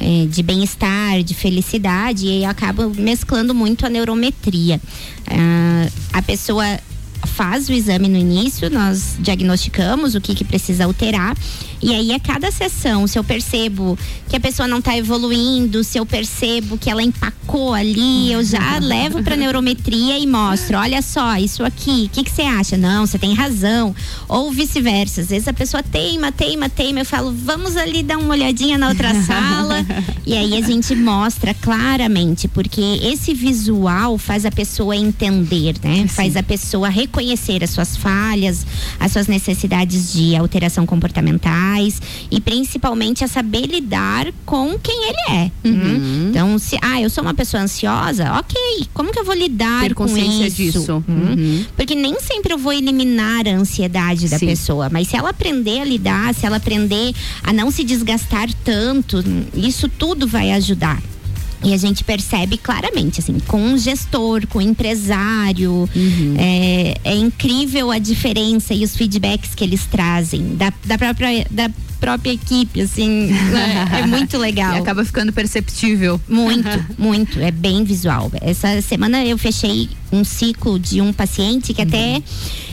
é, de bem-estar, de felicidade e acaba mesclando muito a neurometria. Ah, a pessoa faz o exame no início, nós diagnosticamos o que, que precisa alterar. E aí, a cada sessão, se eu percebo que a pessoa não está evoluindo, se eu percebo que ela empacou ali, eu já levo para neurometria e mostro: olha só, isso aqui, o que, que você acha? Não, você tem razão. Ou vice-versa. Às vezes a pessoa teima, teima, teima. Eu falo: vamos ali dar uma olhadinha na outra sala. e aí a gente mostra claramente, porque esse visual faz a pessoa entender, né? Sim. Faz a pessoa reconhecer as suas falhas, as suas necessidades de alteração comportamentais e principalmente a saber lidar com quem ele é. Uhum. Hum? Então, se ah, eu sou uma pessoa ansiosa, ok, como que eu vou lidar Ter com consciência isso? disso. Hum? Uhum. Porque nem sempre eu vou eliminar a ansiedade da Sim. pessoa, mas se ela aprender a lidar, se ela aprender a não se desgastar tanto, isso tudo vai ajudar. E a gente percebe claramente, assim, com um gestor, com um empresário, uhum. é, é, incrível a diferença e os feedbacks que eles trazem da, da própria. Da, própria equipe, assim, é, é muito legal. E acaba ficando perceptível. Muito, muito, é bem visual. Essa semana eu fechei um ciclo de um paciente que uhum. até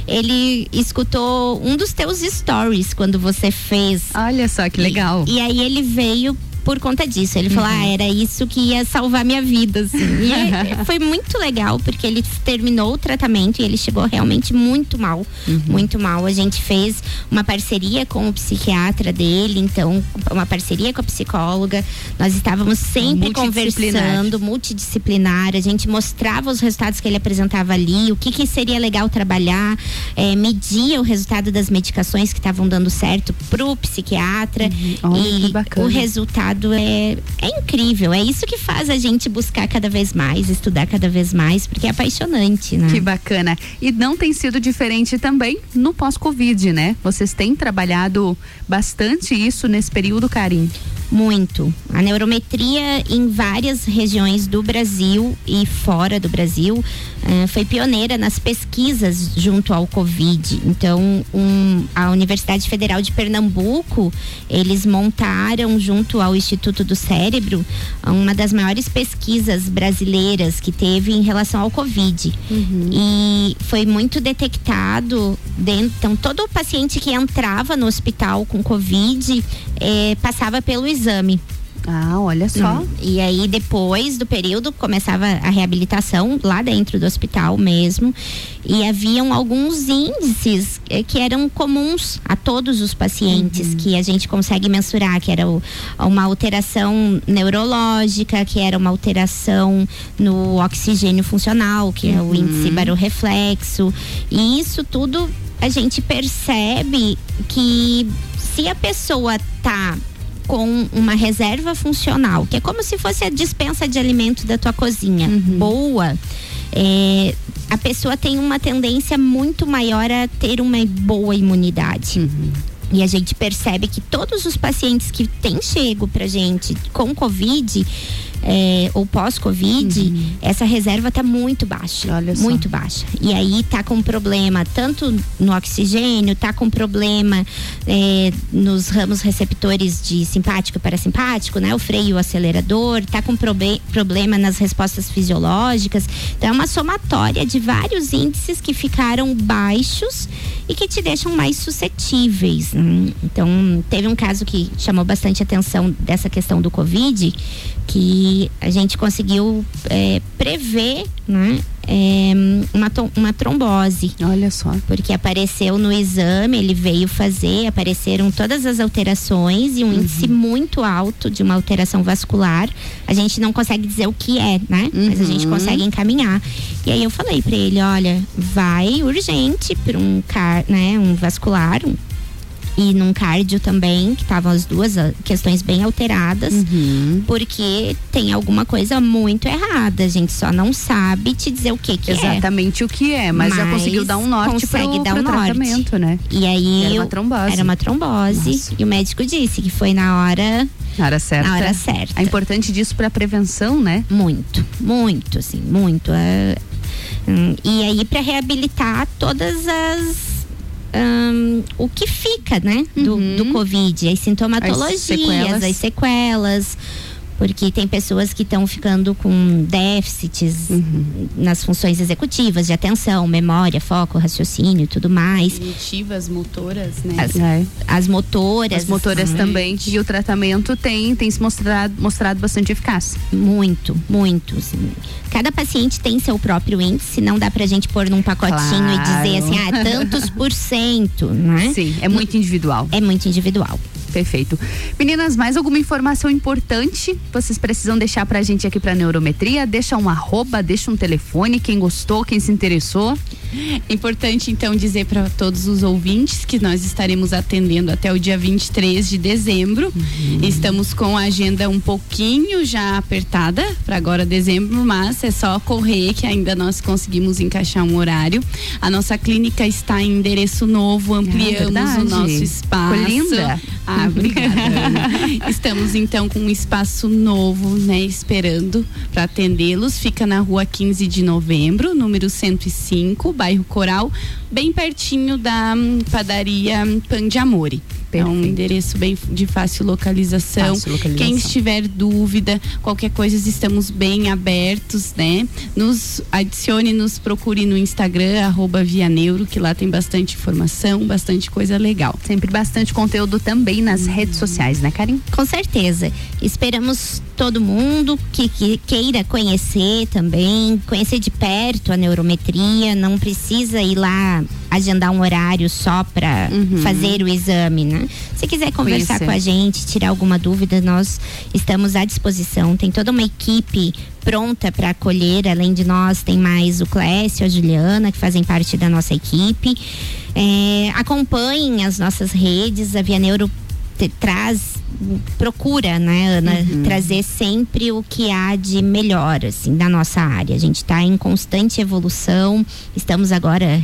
ele escutou um dos teus stories quando você fez. Olha só que legal. E, e aí ele veio por conta disso. Ele uhum. falou, ah, era isso que ia salvar minha vida, assim. E é, foi muito legal, porque ele terminou o tratamento e ele chegou realmente muito mal. Uhum. Muito mal. A gente fez uma parceria com o psiquiatra dele, então, uma parceria com a psicóloga. Nós estávamos sempre conversando, multidisciplinar. A gente mostrava os resultados que ele apresentava ali, o que, que seria legal trabalhar, é, media o resultado das medicações que estavam dando certo pro psiquiatra. Uhum. Oh, e o resultado é, é incrível. É isso que faz a gente buscar cada vez mais, estudar cada vez mais, porque é apaixonante, né? Que bacana. E não tem sido diferente também no pós-Covid, né? Vocês têm trabalhado bastante isso nesse período, Karim? Muito. A neurometria em várias regiões do Brasil e fora do Brasil eh, foi pioneira nas pesquisas junto ao Covid. Então, um, a Universidade Federal de Pernambuco, eles montaram junto ao Instituto do Cérebro uma das maiores pesquisas brasileiras que teve em relação ao Covid. Uhum. E foi muito detectado, dentro, então todo paciente que entrava no hospital com Covid eh, passava pelo exame. Ah, olha só. Hum. E aí, depois do período, começava a reabilitação lá dentro do hospital mesmo. E haviam alguns índices eh, que eram comuns a todos os pacientes, uhum. que a gente consegue mensurar, que era o, uma alteração neurológica, que era uma alteração no oxigênio funcional, que uhum. é o uhum. índice barorreflexo. E isso tudo a gente percebe que se a pessoa tá com uma reserva funcional, que é como se fosse a dispensa de alimento da tua cozinha, uhum. boa, é, a pessoa tem uma tendência muito maior a ter uma boa imunidade. Uhum. E a gente percebe que todos os pacientes que têm chego pra gente com Covid é, ou pós-Covid, uhum. essa reserva está muito baixa. Olha muito só. baixa. E aí tá com problema tanto no oxigênio, tá com problema é, nos ramos receptores de simpático e parasimpático, né? O freio e o acelerador, tá com probe problema nas respostas fisiológicas. Então é uma somatória de vários índices que ficaram baixos e que te deixam mais suscetíveis. Né? Então, teve um caso que chamou bastante atenção dessa questão do Covid, que a gente conseguiu é, prever né, é, uma, uma trombose. Olha só. Porque apareceu no exame, ele veio fazer, apareceram todas as alterações e um uhum. índice muito alto de uma alteração vascular. A gente não consegue dizer o que é, né? Uhum. Mas a gente uhum. consegue encaminhar. E aí eu falei para ele, olha, vai urgente para um car, né, um vascular, um e num cardio também, que estavam as duas ah, questões bem alteradas, uhum. porque tem alguma coisa muito errada. A gente só não sabe te dizer o que, que Exatamente é. Exatamente o que é, mas, mas, já conseguiu dar um norte consegue pro, dar um norte. tratamento, né? E aí era uma trombose. Era uma trombose Nossa. e o médico disse que foi na hora na hora certa. Na hora certa. É importante disso para prevenção, né? Muito, muito, assim, muito. É, hum, e aí para reabilitar todas as um, o que fica, né, do, uhum. do Covid, as sintomatologias, as sequelas. as sequelas porque tem pessoas que estão ficando com déficits uhum. nas funções executivas, de atenção, memória, foco, raciocínio e tudo mais. Cognitivas, motoras, né? As, é. as motoras. As motoras também. E o tratamento tem, tem se mostrado, mostrado bastante eficaz. Muito, muito. Assim. Cada paciente tem seu próprio índice, não dá pra gente pôr num pacotinho claro. e dizer assim, ah, tantos por cento, né? Sim, é muito individual. É muito individual. Perfeito. Meninas, mais alguma informação importante vocês precisam deixar pra gente aqui pra neurometria? Deixa um arroba, deixa um telefone, quem gostou, quem se interessou. Importante então dizer para todos os ouvintes que nós estaremos atendendo até o dia 23 de dezembro. Uhum. Estamos com a agenda um pouquinho já apertada para agora dezembro, mas é só correr que ainda nós conseguimos encaixar um horário. A nossa clínica está em endereço novo, ampliamos é o nosso espaço. Ficou linda. Ah, obrigada. Estamos então com um espaço novo, né, esperando para atendê-los. Fica na rua 15 de novembro, número 105, bairro Coral, bem pertinho da hum, padaria Pan de Amore. Perfeito. É um endereço bem de fácil localização. fácil localização. Quem estiver dúvida, qualquer coisa, estamos bem abertos, né? Nos adicione, nos procure no Instagram, arroba Via Neuro, que lá tem bastante informação, bastante coisa legal. Sempre bastante conteúdo também nas hum. redes sociais, né, Karim? Com certeza. Esperamos todo mundo que, que, queira conhecer também, conhecer de perto a neurometria, não precisa ir lá agendar um horário só para uhum. fazer o exame, né? Se quiser conversar com a gente, tirar alguma dúvida, nós estamos à disposição. Tem toda uma equipe pronta para acolher, além de nós, tem mais o Clécio, a Juliana, que fazem parte da nossa equipe. É, acompanhem as nossas redes, a Via Neuro traz procura, né, Ana, uhum. trazer sempre o que há de melhor, assim, da nossa área. A gente está em constante evolução. Estamos agora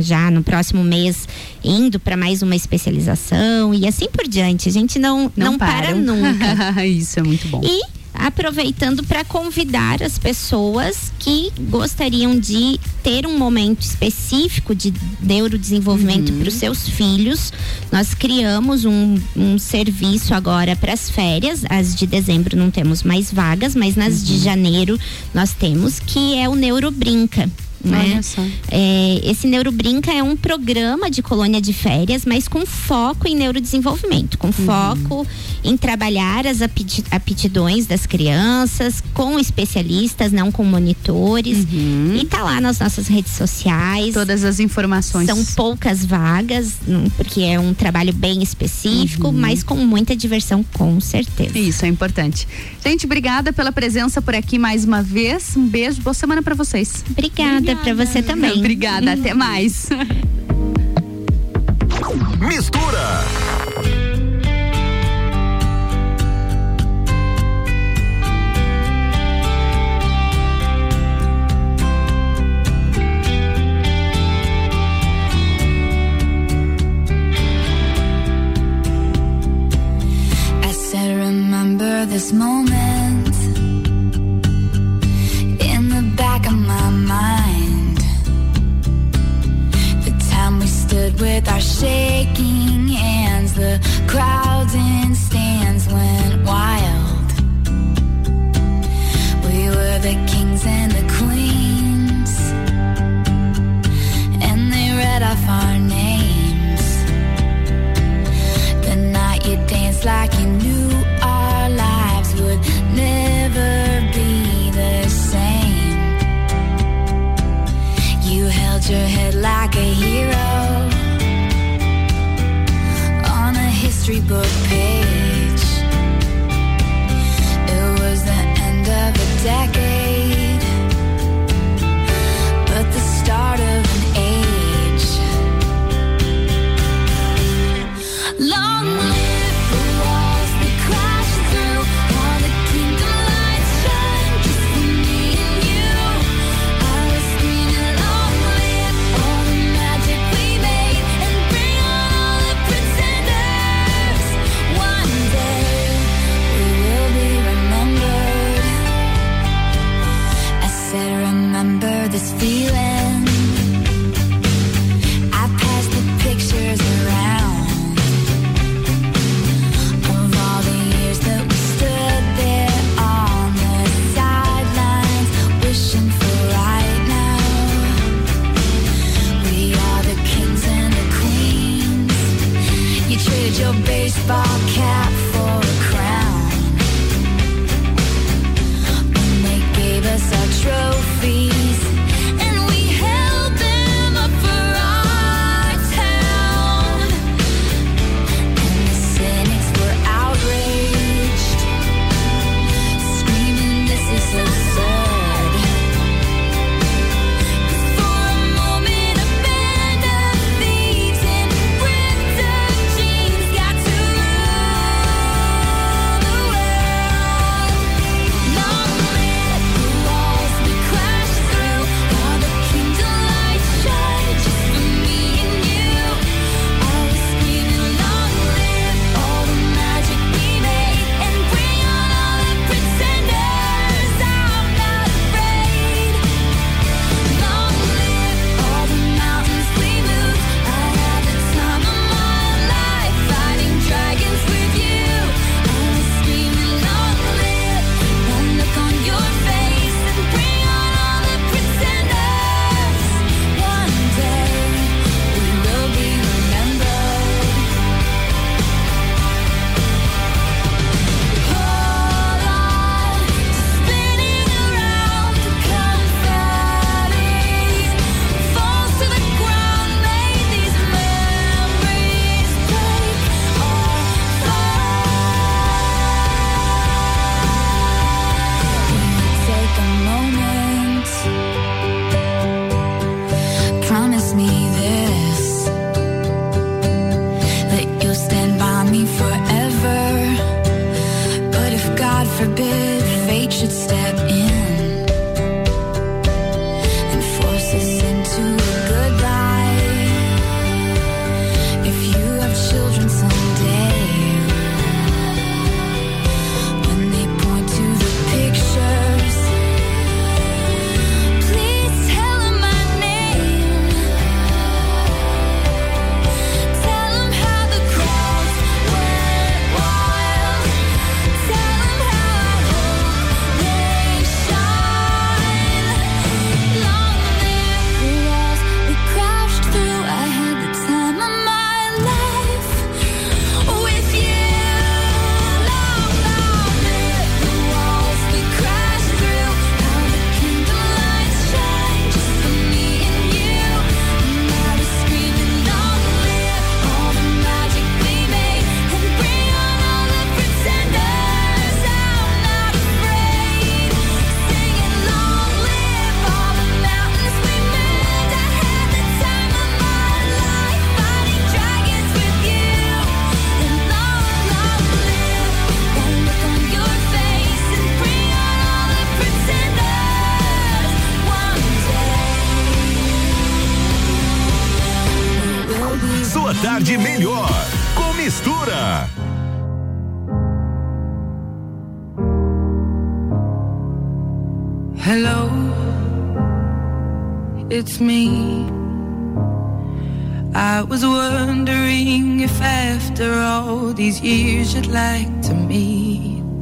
já no próximo mês indo para mais uma especialização e assim por diante. A gente não não, não para nunca. Isso é muito bom. E aproveitando para convidar as pessoas que gostariam de ter um momento específico de neurodesenvolvimento uhum. para os seus filhos. Nós criamos um, um serviço agora para as férias. As de dezembro não temos mais vagas, mas nas uhum. de janeiro nós temos, que é o Neurobrinca. Né? É, esse Neurobrinca é um programa de colônia de férias, mas com foco em neurodesenvolvimento, com uhum. foco em trabalhar as aptidões das crianças com especialistas, não com monitores. Uhum. E tá lá nas nossas redes sociais. Todas as informações. São poucas vagas, porque é um trabalho bem específico, uhum. mas com muita diversão, com certeza. Isso é importante. Gente, obrigada pela presença por aqui mais uma vez. Um beijo, boa semana para vocês. Obrigada para você também. Obrigada, até mais. Mistura. I said remember this moment with our shaking hands. The crowds in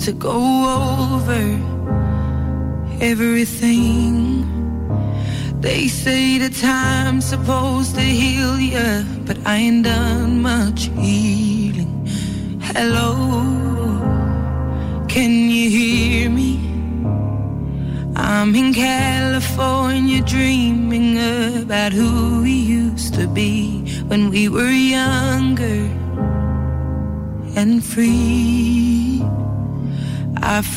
to go over everything. They say the time's supposed to heal you, but I ain't done.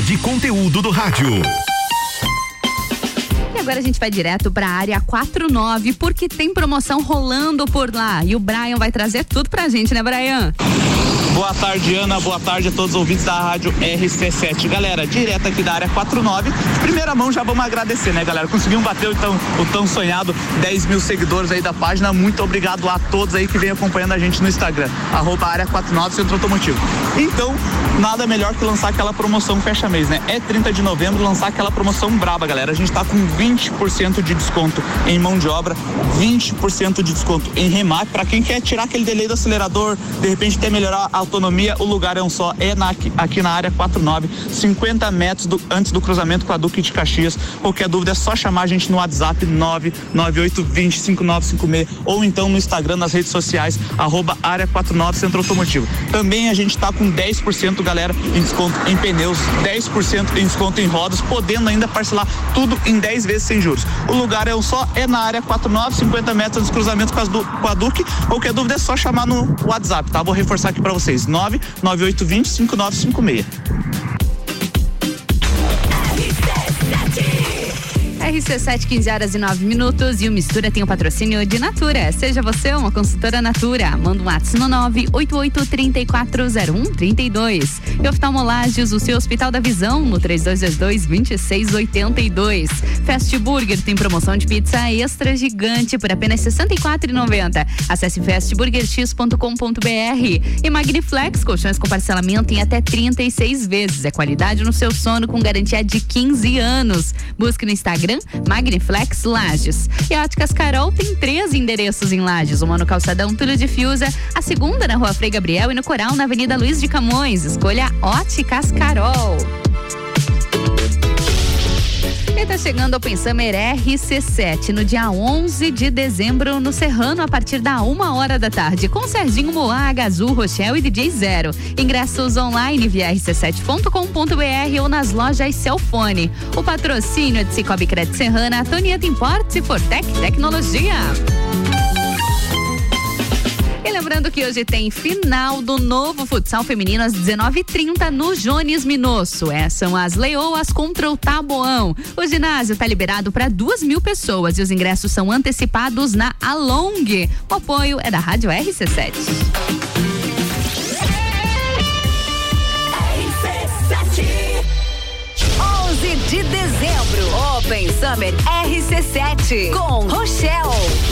De conteúdo do rádio. E agora a gente vai direto para a área 49, porque tem promoção rolando por lá. E o Brian vai trazer tudo pra gente, né, Brian? Boa tarde, Ana. Boa tarde a todos os ouvintes da rádio RC7. Galera, direto aqui da área 49. Primeira mão, já vamos agradecer, né, galera? Conseguimos bater o tão, o tão sonhado 10 mil seguidores aí da página. Muito obrigado a todos aí que vem acompanhando a gente no Instagram. Arroba área 49 Centro Automotivo. Então, nada melhor que lançar aquela promoção fecha mês, né? É 30 de novembro lançar aquela promoção braba, galera. A gente tá com 20% de desconto em mão de obra, 20% de desconto em remate. Para quem quer tirar aquele delay do acelerador, de repente quer melhorar a autonomia, o lugar é um só. É na, aqui na área 49, 50 metros do, antes do cruzamento com a Duque de Caxias. Qualquer dúvida é só chamar a gente no WhatsApp 998205956 ou então no Instagram, nas redes sociais, área 49 Centro Automotivo. Também a gente tá com 10%, galera, em desconto em pneus, 10% em desconto em rodas, podendo ainda parcelar tudo em 10 vezes sem juros. O lugar é um só, é na área 49, 50 metros do cruzamento com, as du- com a Duque. Qualquer dúvida é só chamar no WhatsApp, tá? Vou reforçar aqui para vocês: 998205956. RC7, 15 horas e 9 minutos e o Mistura tem o patrocínio de Natura. Seja você uma consultora Natura. Manda um WhatsApp no 988340132. E oftalmolagens, o seu Hospital da Visão, no 3222-2682. Fast Burger tem promoção de pizza extra gigante por apenas R$ 64,90. Acesse fastburgerx.com.br. E Magniflex, colchões com parcelamento em até 36 vezes. É qualidade no seu sono com garantia de 15 anos. Busque no Instagram Magniflex Lages. E Óticas Carol tem três endereços em Lages: uma no Calçadão Túlio de Fiuza, a segunda na Rua Frei Gabriel e no Coral na Avenida Luiz de Camões. Escolha Óticas Carol. E tá chegando ao Pensamer RC7 no dia 11 de dezembro no Serrano a partir da uma hora da tarde com Serginho Moá, Gazul, Rochelle e DJ Zero. Ingressos online via rc7.com.br ou nas lojas Celfone. O patrocínio é de Cicobi Crédito Serrana, Tonieta Importes e Fortec Tecnologia. E lembrando que hoje tem final do novo futsal feminino às 19h30 no Jones Minosso. Essas são as Leoas contra o Taboão. O ginásio está liberado para duas mil pessoas e os ingressos são antecipados na Along. O apoio é da Rádio RC7. 11 de dezembro, Open Summer RC7 com Rochelle.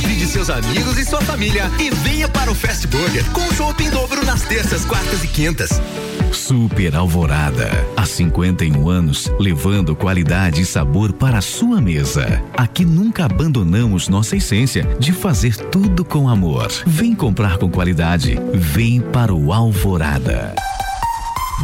Convide seus amigos e sua família e venha para o Fast Burger com chopp em dobro nas terças, quartas e quintas. Super Alvorada. Há 51 anos, levando qualidade e sabor para a sua mesa. Aqui nunca abandonamos nossa essência de fazer tudo com amor. Vem comprar com qualidade. Vem para o Alvorada.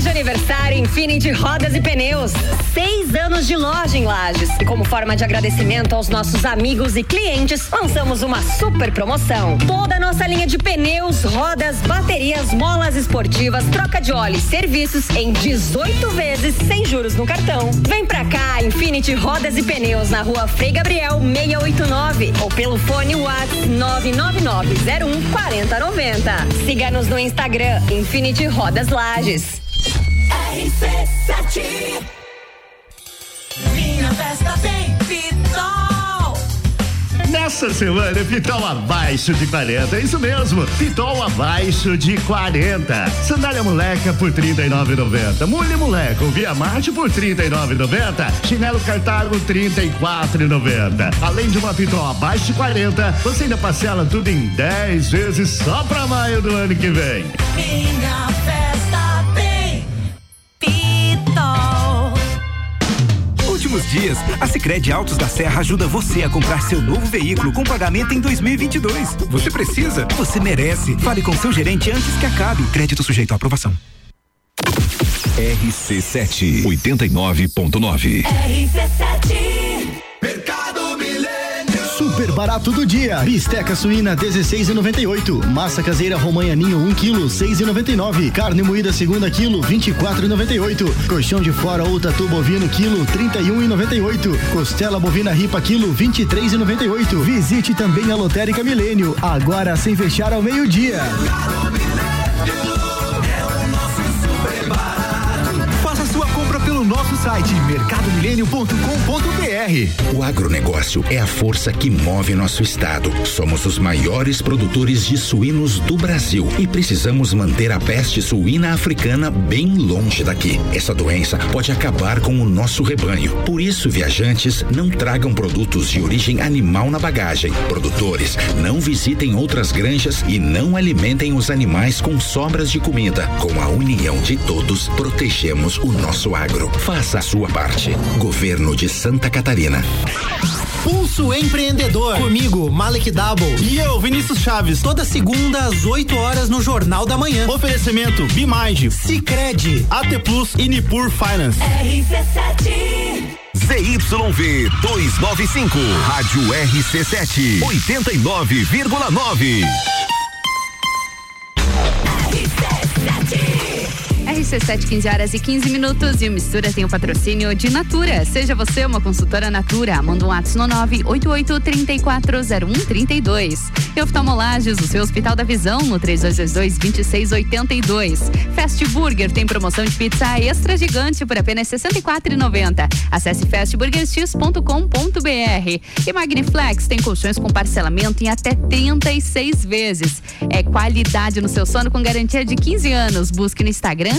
Mês de aniversário Infinity Rodas e Pneus. Seis anos de loja em Lages. E como forma de agradecimento aos nossos amigos e clientes, lançamos uma super promoção. Toda a nossa linha de pneus, rodas, baterias, molas esportivas, troca de óleo e serviços em 18 vezes sem juros no cartão. Vem pra cá, Infinity Rodas e Pneus na rua Frei Gabriel 689 ou pelo fone WhatsApp 99901 4090. Siga-nos no Instagram Infinity Rodas Lages. RC7 Minha festa tem Pitol Nessa semana, Pitol abaixo de 40. É isso mesmo, Pitol abaixo de 40. Sandália moleca por R$ 39,90. Mulher moleca, Via Marte por R$ 39,90. Chinelo Cartago R$ 34,90. Além de uma Pitol abaixo de 40, você ainda parcela tudo em 10 vezes só pra maio do ano que vem. Minha Últimos dias, a Sicredi Altos da Serra ajuda você a comprar seu novo veículo com pagamento em 2022. Você precisa, você merece. Fale com seu gerente antes que acabe. Crédito sujeito à aprovação. RC7 89.9. RC7 Mercado Milênio. Super barato do dia. Bisteca suína 16,98. Massa caseira romanha ninho 1 kg 6,99. Carne moída segunda quilo 24,98. Colchão de fora ou tatu bovino quilo 31,98. Costela bovina ripa quilo 23,98. Visite também a Lotérica Milênio, agora sem fechar ao meio-dia. Site mercadomilênio.com.br. O agronegócio é a força que move nosso estado. Somos os maiores produtores de suínos do Brasil e precisamos manter a peste suína africana bem longe daqui. Essa doença pode acabar com o nosso rebanho. Por isso, viajantes, não tragam produtos de origem animal na bagagem. Produtores, não visitem outras granjas e não alimentem os animais com sobras de comida. Com a união de todos, protegemos o nosso agro. Faça a sua parte. Governo de Santa Catarina. Pulso Empreendedor. Comigo, Malek Double. E eu, Vinícius Chaves. Toda segunda às 8 horas no Jornal da Manhã. Oferecimento Bimage, Cicred, AT Plus e Nipur Finance. RC7 ZYV 295, Rádio RC7, 89,9. RC7, 15 horas e 15 minutos e o Mistura tem o patrocínio de Natura. Seja você uma consultora Natura. Manda um WhatsApp no 988-340132. E oftalmolages, o seu Hospital da Visão, no 3222-2682. Fast Burger tem promoção de pizza extra gigante por apenas R$ 64,90. Acesse fastburgerx.com.br. E Magniflex tem colchões com parcelamento em até 36 vezes. É qualidade no seu sono com garantia de 15 anos. Busque no Instagram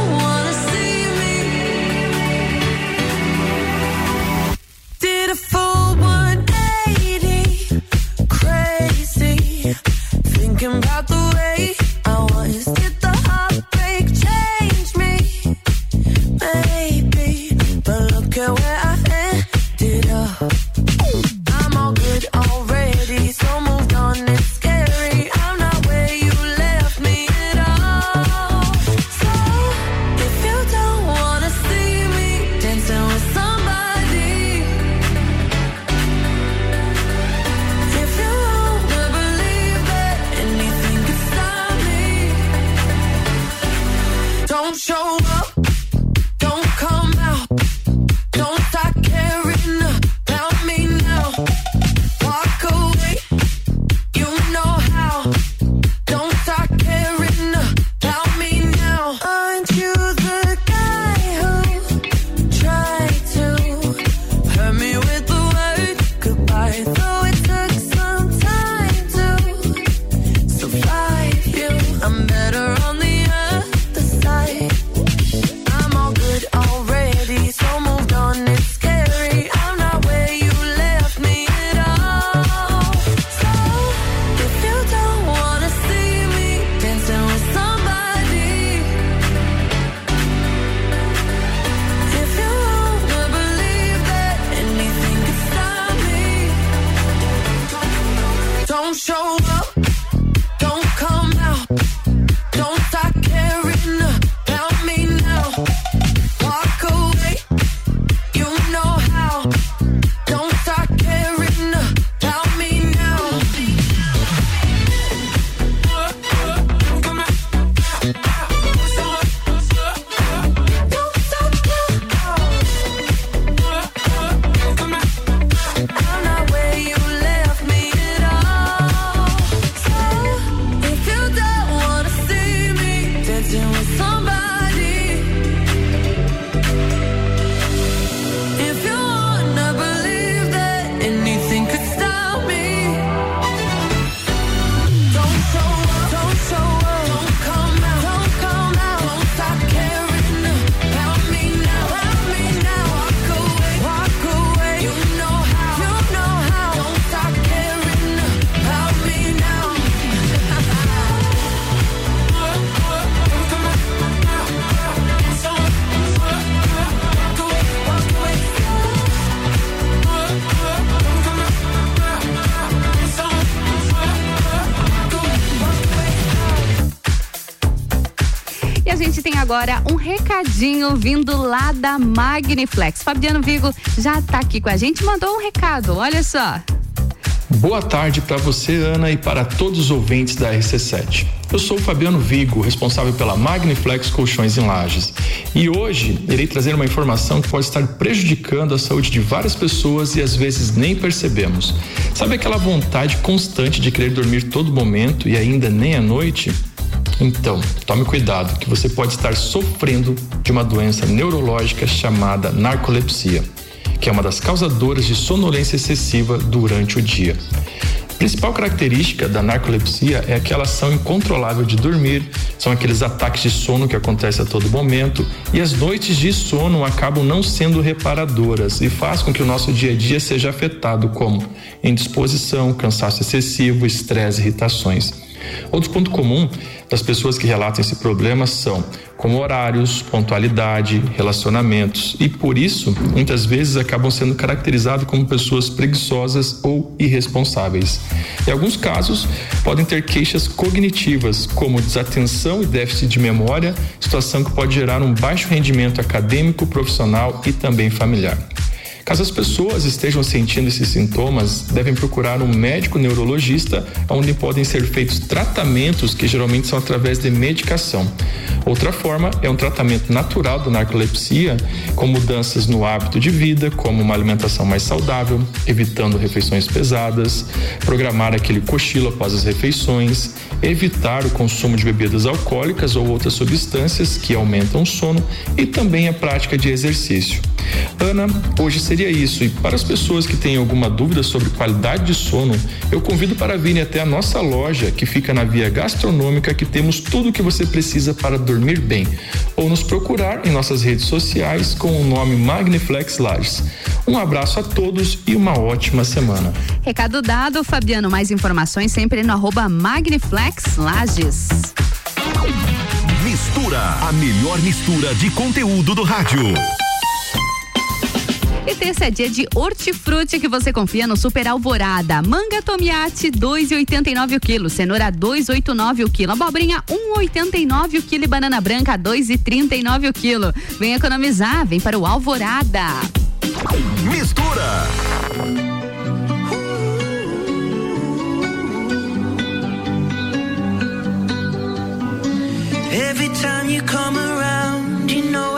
Agora um recadinho vindo lá da Magniflex. Fabiano Vigo já tá aqui com a gente, mandou um recado, olha só. Boa tarde para você, Ana, e para todos os ouvintes da RC7. Eu sou o Fabiano Vigo, responsável pela Magniflex Colchões em Lages. E hoje irei trazer uma informação que pode estar prejudicando a saúde de várias pessoas e às vezes nem percebemos. Sabe aquela vontade constante de querer dormir todo momento e ainda nem à noite? Então, tome cuidado, que você pode estar sofrendo de uma doença neurológica chamada narcolepsia, que é uma das causadoras de sonolência excessiva durante o dia. A principal característica da narcolepsia é aquela ação incontrolável de dormir, são aqueles ataques de sono que acontecem a todo momento e as noites de sono acabam não sendo reparadoras e faz com que o nosso dia a dia seja afetado como indisposição, cansaço excessivo, estresse, irritações. Outro ponto comum das pessoas que relatam esse problema são como horários, pontualidade, relacionamentos e por isso muitas vezes acabam sendo caracterizados como pessoas preguiçosas ou irresponsáveis. Em alguns casos podem ter queixas cognitivas como desatenção e déficit de memória, situação que pode gerar um baixo rendimento acadêmico, profissional e também familiar. Caso as pessoas estejam sentindo esses sintomas, devem procurar um médico neurologista, onde podem ser feitos tratamentos que geralmente são através de medicação. Outra forma é um tratamento natural da narcolepsia, com mudanças no hábito de vida, como uma alimentação mais saudável, evitando refeições pesadas, programar aquele cochilo após as refeições, evitar o consumo de bebidas alcoólicas ou outras substâncias que aumentam o sono e também a prática de exercício. Ana, hoje seria isso. E para as pessoas que têm alguma dúvida sobre qualidade de sono, eu convido para virem até a nossa loja, que fica na via gastronômica, que temos tudo o que você precisa para dormir bem. Ou nos procurar em nossas redes sociais com o nome Magniflex Lages. Um abraço a todos e uma ótima semana. Recado dado, Fabiano. Mais informações sempre no arroba Magniflex Lages. Mistura, a melhor mistura de conteúdo do rádio. E terça é dia de hortifruti que você confia no Super Alvorada. Manga Tomiate 2,89 o quilo, cenoura 2,89 o quilo, abobrinha 1,89 o quilo e banana branca 2,39 o quilo. Vem economizar, vem para o Alvorada. Mistura. Every time you come around, you know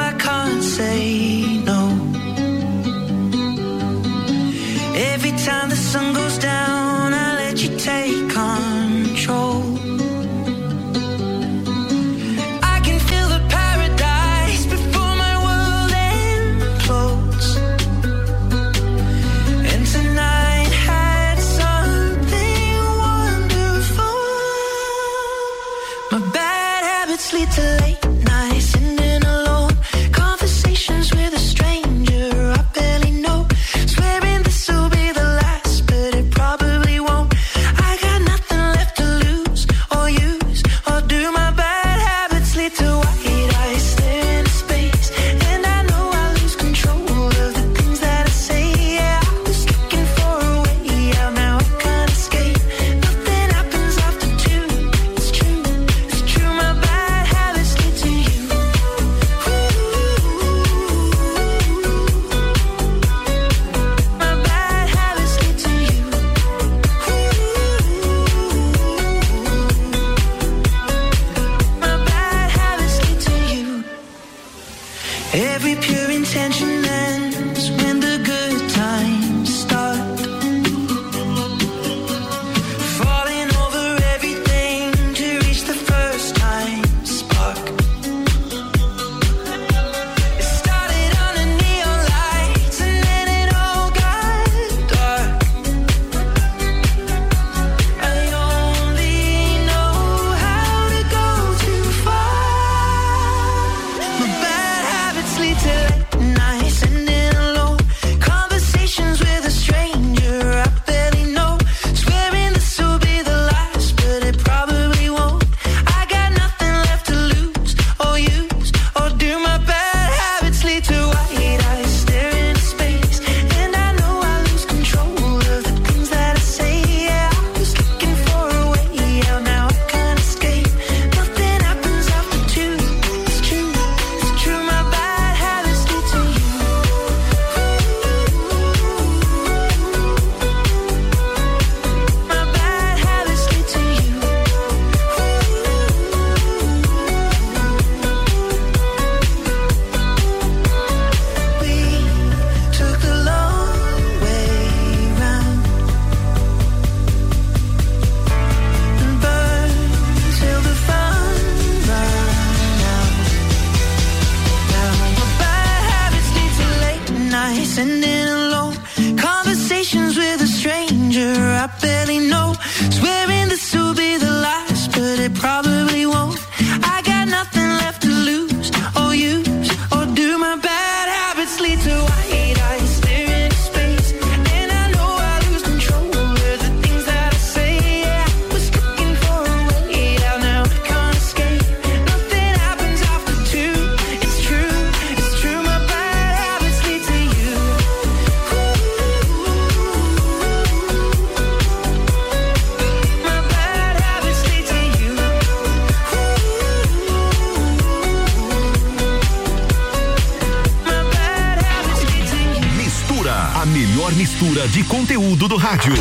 rádio.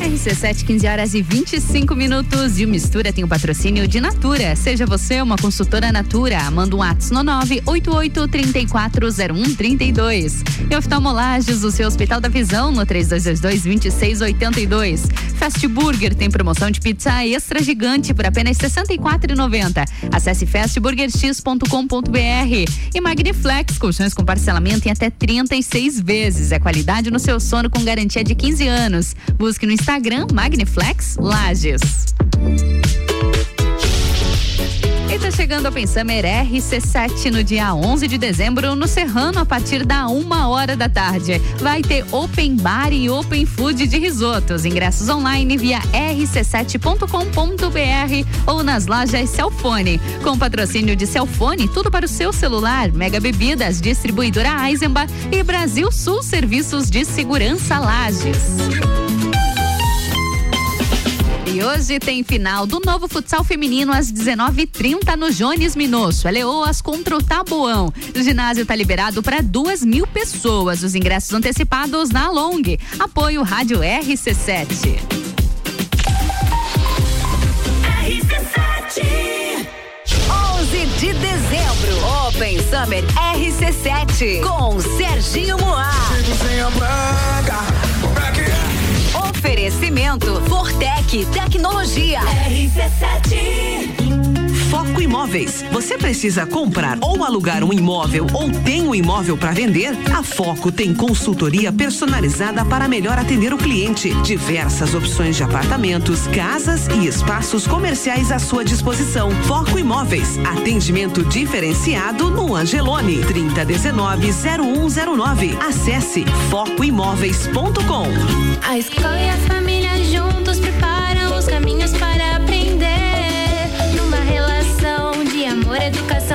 RC7, 15 horas e 25 minutos. E o Mistura tem o patrocínio de Natura. Seja você uma consultora Natura. Manda um ato no 988-340132. E oftalmolages, o seu Hospital da Visão, no 3222-2682. Fast Burger tem promoção de pizza extra gigante por apenas R$ 64,90. Acesse fastburgerx.com.br. E Magniflex, colchões com parcelamento em até 36 vezes. É qualidade no seu sono com garantia de 15 anos. Busque no Instagram Magniflex Lages. Chegando a Pensamer RC7 no dia 11 de dezembro no Serrano a partir da uma hora da tarde. Vai ter Open Bar e Open Food de risotos. Ingressos online via rc7.com.br ou nas lojas Celfone. Com patrocínio de Celfone, tudo para o seu celular. Mega Bebidas, distribuidora Eisenbach e Brasil Sul Serviços de Segurança Lages. E hoje tem final do novo futsal feminino às 19h30 no Jones Minosso. É Leoas contra o Tabuão. O ginásio está liberado para duas mil pessoas. Os ingressos antecipados na Long. Apoio Rádio RC7. RC7 11 de dezembro, Open Summer RC7 com Serginho Moá. Oferecimento Fortec Tecnologia. RC7. Foco Imóveis. Você precisa comprar ou alugar um imóvel ou tem um imóvel para vender? A Foco tem consultoria personalizada para melhor atender o cliente. Diversas opções de apartamentos, casas e espaços comerciais à sua disposição. Foco Imóveis. Atendimento diferenciado no Angelone. 3019-0109. Acesse focoimóveis.com. A escola e a família juntos preparam os caminhos para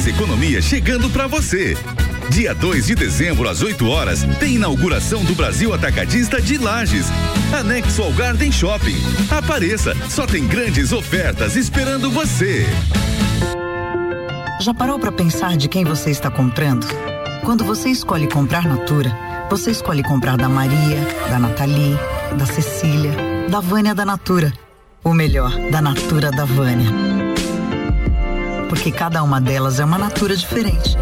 mais economia chegando pra você. Dia 2 de dezembro, às 8 horas, tem inauguração do Brasil Atacadista de Lages. Anexo ao Garden Shopping. Apareça, só tem grandes ofertas esperando você. Já parou para pensar de quem você está comprando? Quando você escolhe comprar Natura, você escolhe comprar da Maria, da Nathalie, da Cecília, da Vânia da Natura. O melhor, da Natura da Vânia. Porque cada uma delas é uma Natura diferente.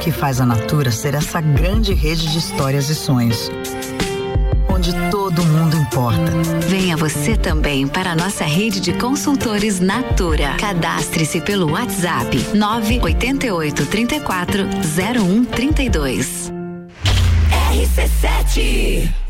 Que faz a Natura ser essa grande rede de histórias e sonhos. Onde todo mundo importa. Venha você também para a nossa rede de consultores Natura. Cadastre-se pelo WhatsApp 988 34 0132. RC7.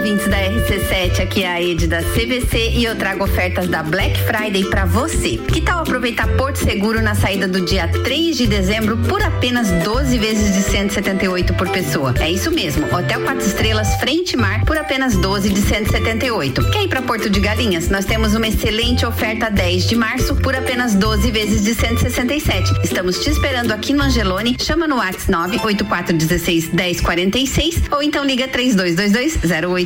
Ouvintes da RC7, aqui é a Ed da CVC e eu trago ofertas da Black Friday pra você. Que tal aproveitar Porto Seguro na saída do dia 3 de dezembro por apenas 12 vezes de 178 por pessoa? É isso mesmo, Hotel 4 Estrelas Frente Mar por apenas 12 de 178. Quer ir pra Porto de Galinhas? Nós temos uma excelente oferta 10 de março por apenas 12 vezes de 167. Estamos te esperando aqui no Angelone. Chama no WhatsApp 98416 1046 ou então liga 3222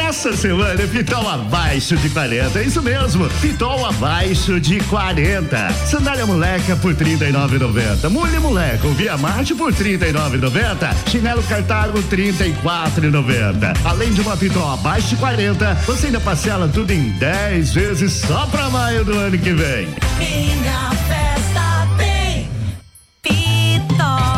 Nessa semana, Pitol abaixo de 40. É isso mesmo. Pitol abaixo de 40. Sandália moleca por 39,90. Mulher moleca, o Via Marte por 39,90. Chinelo Cartago 34,90. Além de uma Pitol abaixo de 40, você ainda parcela tudo em 10 vezes só pra maio do ano que vem. Minha festa tem Pitol.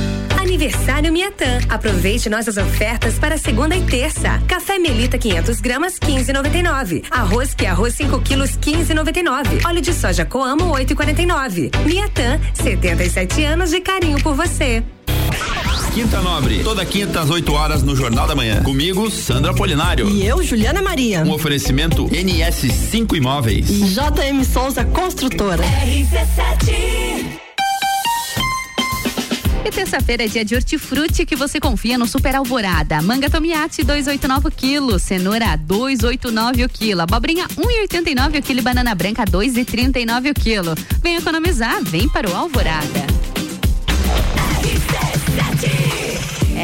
Aniversário Miatã. Aproveite nossas ofertas para segunda e terça. Café Melita 500 gramas 15,99. Arroz que é arroz 5 quilos 15,99. Óleo de soja Coamo 8,49. Miatã, 77 anos de carinho por você. Quinta Nobre, toda quinta às 8 horas no Jornal da Manhã. Comigo, Sandra Polinário. E eu, Juliana Maria. Um oferecimento NS5 Imóveis. E JM Souza Construtora. RC7 E terça-feira é dia de hortifruti que você confia no Super Alvorada. Manga Tomiate 289 o quilo, cenoura 289 o quilo, abobrinha 1,89 o quilo banana branca 2,39 o quilo. Vem economizar, vem para o Alvorada.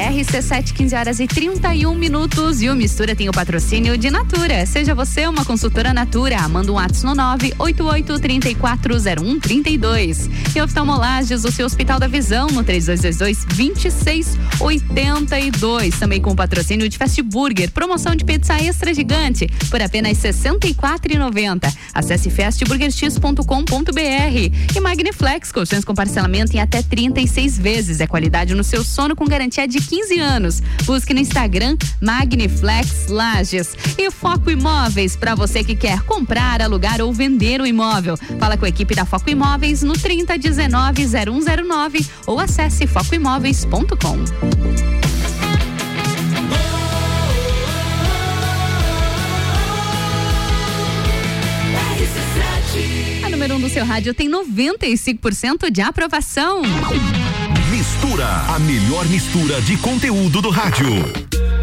RC7, 15 horas e 31 minutos. E o Mistura tem o patrocínio de Natura. Seja você uma consultora Natura. Manda um WhatsApp no 988340132. E oftalmolages, o seu Hospital da Visão, no 3222-2682. Também com o patrocínio de Fast Burger. Promoção de pizza extra gigante por apenas R$ 64,90. Acesse fastburgerx.com.br. E Magniflex, colchões com parcelamento em até 36 vezes. É qualidade no seu sono com garantia de 15 anos. Busque no Instagram Magniflex Lages. E Foco Imóveis, para você que quer comprar, alugar ou vender o imóvel. Fala com a equipe da Foco Imóveis no 3019-0109 ou acesse focoimóveis.com. A número 1 um do seu rádio tem 95% de aprovação. Mistura, a melhor mistura de conteúdo do rádio.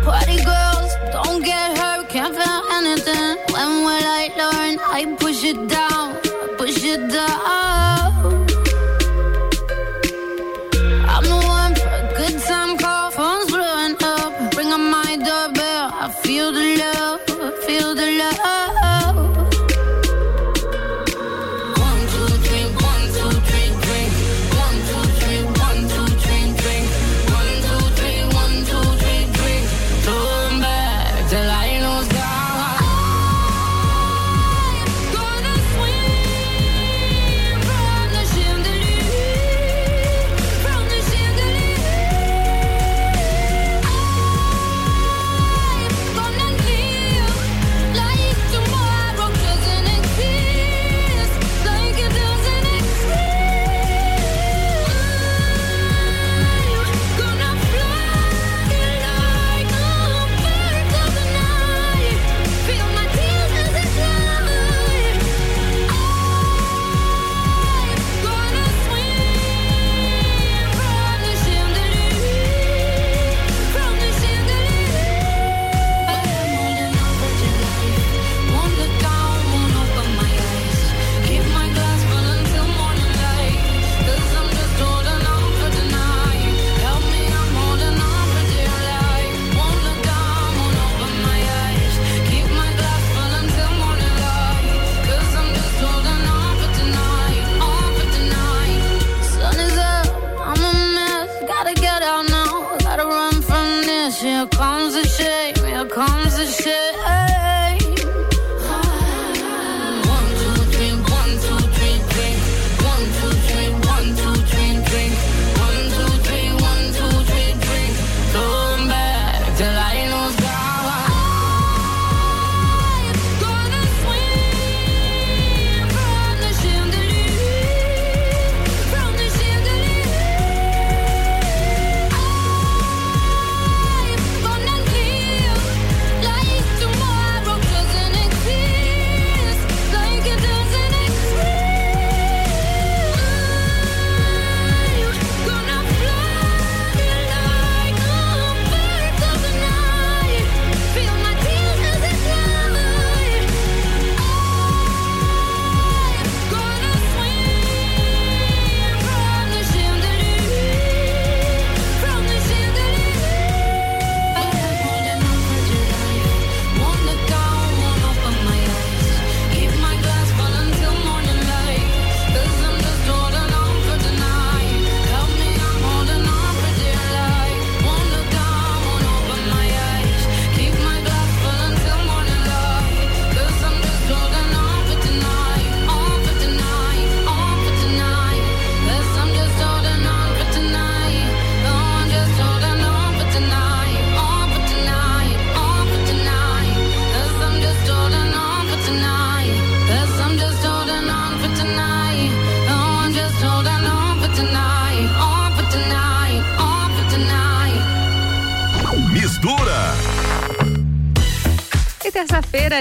Party girls, don't get hurt, can't feel anything. When will I learn? I push it down, push it down.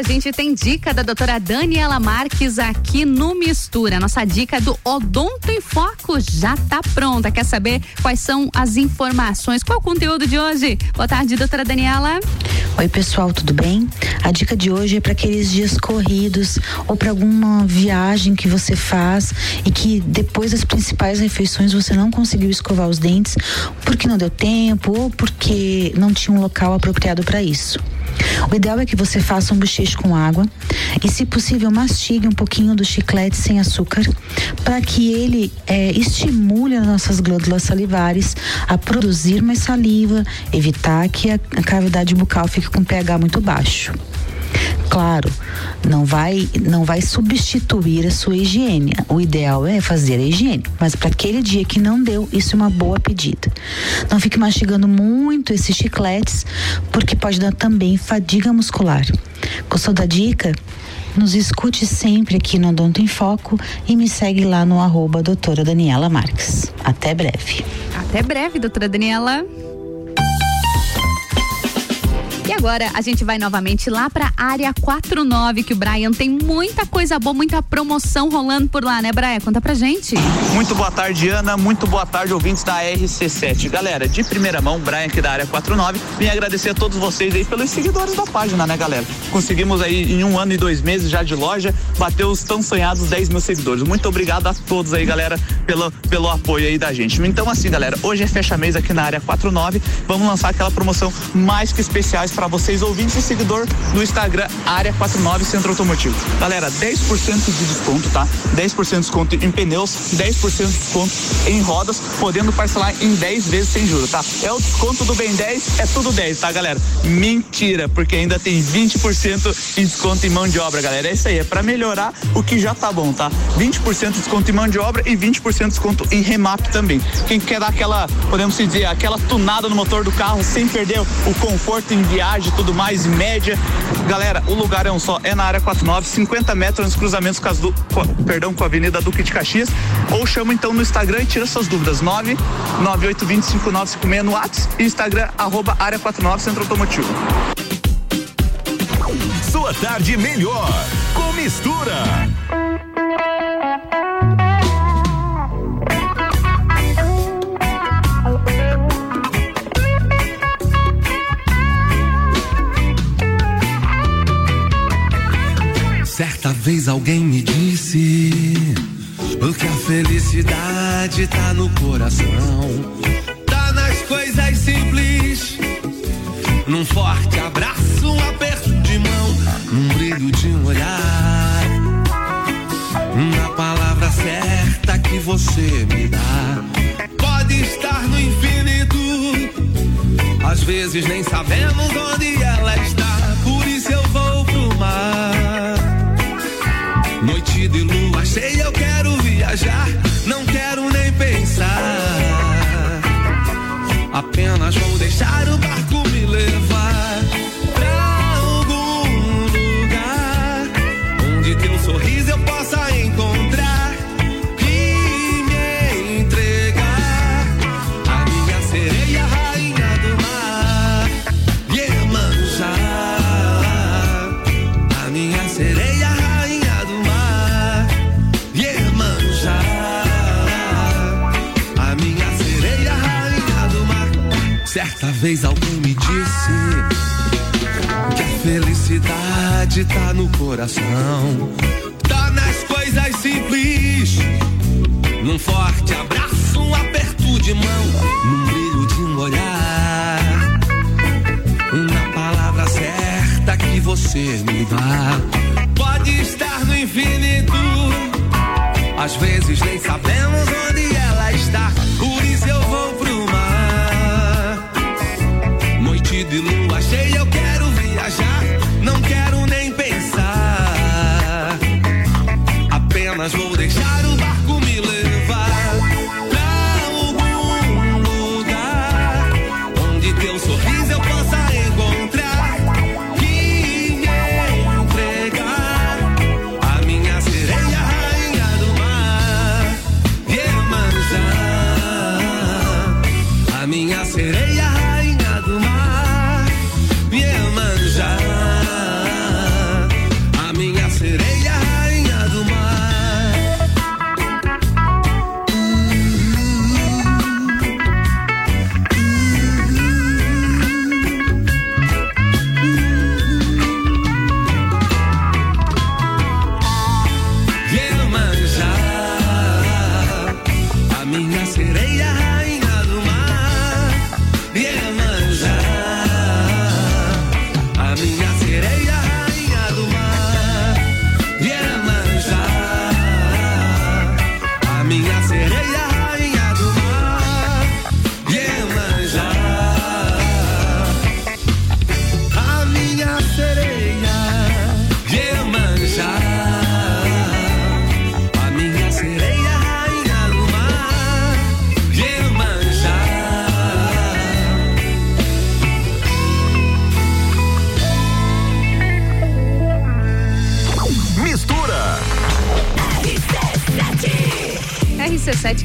Gente tem dica da doutora Daniela Marques aqui no Mistura. Nossa dica do Odonto em Foco já tá pronta. Quer saber quais são as informações? Qual o conteúdo de hoje? Boa tarde, doutora Daniela. Oi, pessoal, tudo bem? A dica de hoje é para aqueles dias corridos ou para alguma viagem que você faz e que depois das principais refeições você não conseguiu escovar os dentes porque não deu tempo ou porque não tinha um local apropriado para isso. O ideal é que você faça um bochecho com água e, se possível, mastigue um pouquinho do chiclete sem açúcar para que ele é, estimule as nossas glândulas salivares a produzir mais saliva, evitar que a, cavidade bucal fique com pH muito baixo. Claro, não vai não vai substituir a sua higiene. O ideal é fazer a higiene, mas para aquele dia que não deu, isso é uma boa pedida. Não fique mastigando muito esses chicletes, porque pode dar também fadiga muscular. Gostou da dica? Nos escute sempre aqui no Odonto em Foco e me segue lá no arroba doutora Daniela Marques. Até breve. Até breve, doutora Daniela. E agora a gente vai novamente lá para área 49, que o Brian tem muita coisa boa, muita promoção rolando por lá, né, Brian? Conta pra gente. Muito boa tarde, Ana. Muito boa tarde, ouvintes da RC7. Galera, de primeira mão, Brian aqui da área 49, vim agradecer a todos vocês aí pelos seguidores da página, né, galera? Conseguimos aí em um ano e dois meses já de loja, bater os tão sonhados 10 mil seguidores. Muito obrigado a todos aí, galera, pelo, pelo apoio aí da gente. Então, assim, galera, hoje é fecha mês aqui na área 49. Vamos lançar aquela promoção mais que especiais para vocês, ouvintes e seguidor do Instagram Área 49 Centro Automotivo. Galera, 10% de desconto, tá? 10% de desconto em pneus, 10% de desconto em rodas, podendo parcelar em 10 vezes sem juros, tá? É o desconto do Bem 10, é tudo 10, tá, galera? Mentira, porque ainda tem 20% em desconto em mão de obra, galera. É isso aí, é para melhorar o que já tá bom, tá? 20% de desconto em mão de obra e 20% de desconto em remap também. Quem quer dar aquela, podemos dizer, aquela tunada no motor do carro sem perder o conforto em e tudo mais, média. Galera, o lugar é um só, é na área 49, 50 metros nos cruzamentos com, com, perdão, com a Avenida Duque de Caxias. Ou chama então no Instagram e tira suas dúvidas. 998205956 no WhatsApp e Instagram, arroba área 49 Centro Automotivo. Sua tarde melhor com mistura. Certa vez alguém me disse que a felicidade tá no coração, tá nas coisas simples, num forte abraço, um aperto de mão, num brilho de um olhar, na palavra certa que você me dá. Pode estar no infinito, às vezes nem sabemos onde ela está, por isso eu vou pro mar. Noite de lua cheia, eu quero viajar, não quero nem pensar. Apenas vou deixar o barco me levar vez alguém me disse que a felicidade tá no coração, tá nas coisas simples, num forte abraço, um aperto de mão, num brilho de um olhar, na palavra certa que você me dá. Pode estar no infinito, às vezes nem sabemos onde ela está, de lua cheia,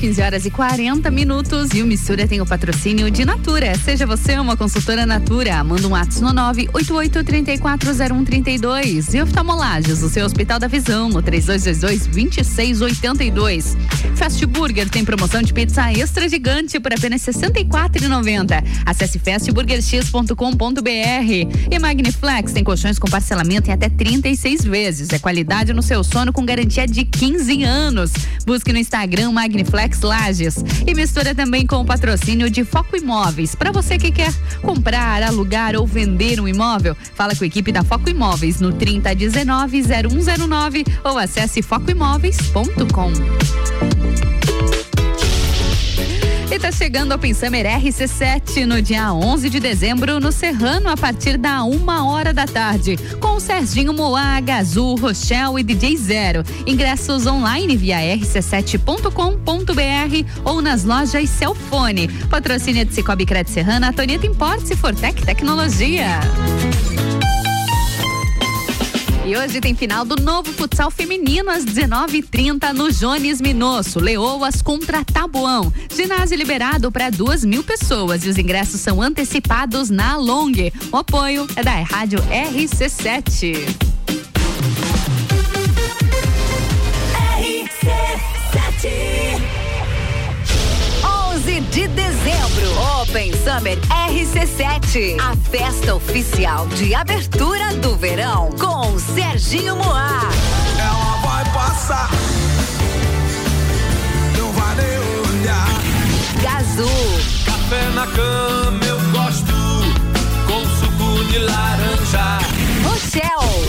15 horas e 40 minutos. E o Mistura tem o patrocínio de Natura. Seja você uma consultora Natura. Manda um ato no 988340132. E oftalmolagens, o seu Hospital da Visão, no 3222-2682. Fast Burger tem promoção de pizza extra gigante por apenas R$ 64,90. Acesse fastburgerx.com.br. E Magniflex tem colchões com parcelamento em até 36 vezes. É qualidade no seu sono com garantia de 15 anos. Busque no Instagram Magniflex Lages e mistura também com o patrocínio de Foco Imóveis. Para você que quer comprar, alugar ou vender um imóvel, fala com a equipe da Foco Imóveis no 3019 0109 ou acesse focoimóveis.com. E tá chegando ao Summer RC7 no dia 11 de dezembro no Serrano a partir da uma hora da tarde com Serginho Moá, Gazul, Rochelle e DJ Zero. Ingressos online via rc7.com.br ou nas lojas Celfone. Patrocínio de Cicobi Crédito Serrana, Toneta Importes e Fortec Tecnologia. E hoje tem final do novo futsal feminino às 19h30 no Jones Minosso. Leoas contra Tabuão. Ginásio liberado para duas mil pessoas e os ingressos são antecipados na Long. O apoio é da Rádio RC7. RC7 dezembro, Open Summer RC7, a festa oficial de abertura do verão com Serginho Moá. Ela vai passar, não vai nem olhar. Gazul, Café na cama eu gosto, com suco de laranja. Rochelle,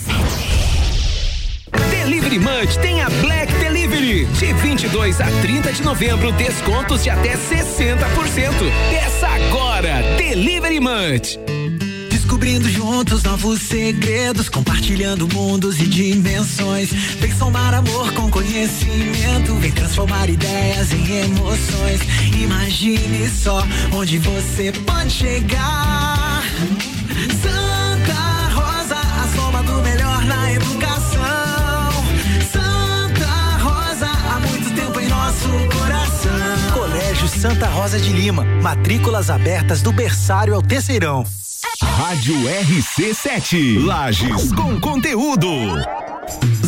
Delivery Munch tem a Black Delivery. De 22 a 30 de novembro, descontos de até 60%. Peça agora, Delivery Munch. Descobrindo juntos novos segredos, compartilhando mundos e dimensões. Vem somar amor com conhecimento, vem transformar ideias em emoções. Imagine só onde você pode chegar. Santa Santa Rosa de Lima. Matrículas abertas do berçário ao terceirão. Rádio RC7. Lages com conteúdo.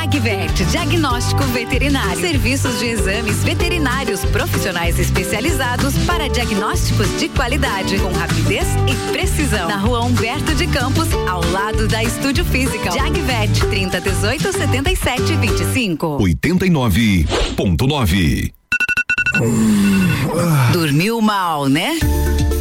Jagvet, diagnóstico veterinário. Serviços de exames veterinários profissionais especializados para diagnósticos de qualidade, com rapidez e precisão. Na rua Humberto de Campos, ao lado da Estúdio Física. Jagvet, 30 18 77 25. 89.9. Dormiu mal, né?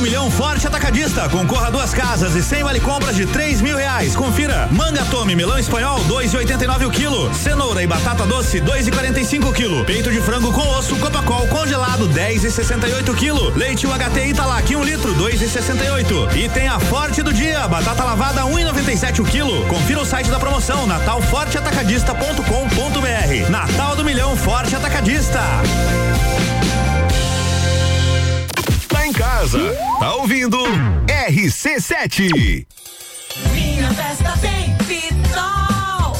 Milhão Forte Atacadista. Concorra a duas casas e sem vale compras de três mil reais. Confira. Manga Tome, melão espanhol, dois e oitenta e nove o quilo. Cenoura e batata doce, dois e quarenta e cinco o quilo. Peito de frango com osso, Copacol congelado, dez e sessenta e oito o quilo. Leite UHT Italac, um litro, dois e sessenta e oito. E tem a Forte do Dia, batata lavada, um e noventa e sete o quilo. Confira o site da promoção, natalforteatacadista.com.br. Natal do Milhão Forte Atacadista. Casa. Tá ouvindo? RC7. Minha festa tem Pitol.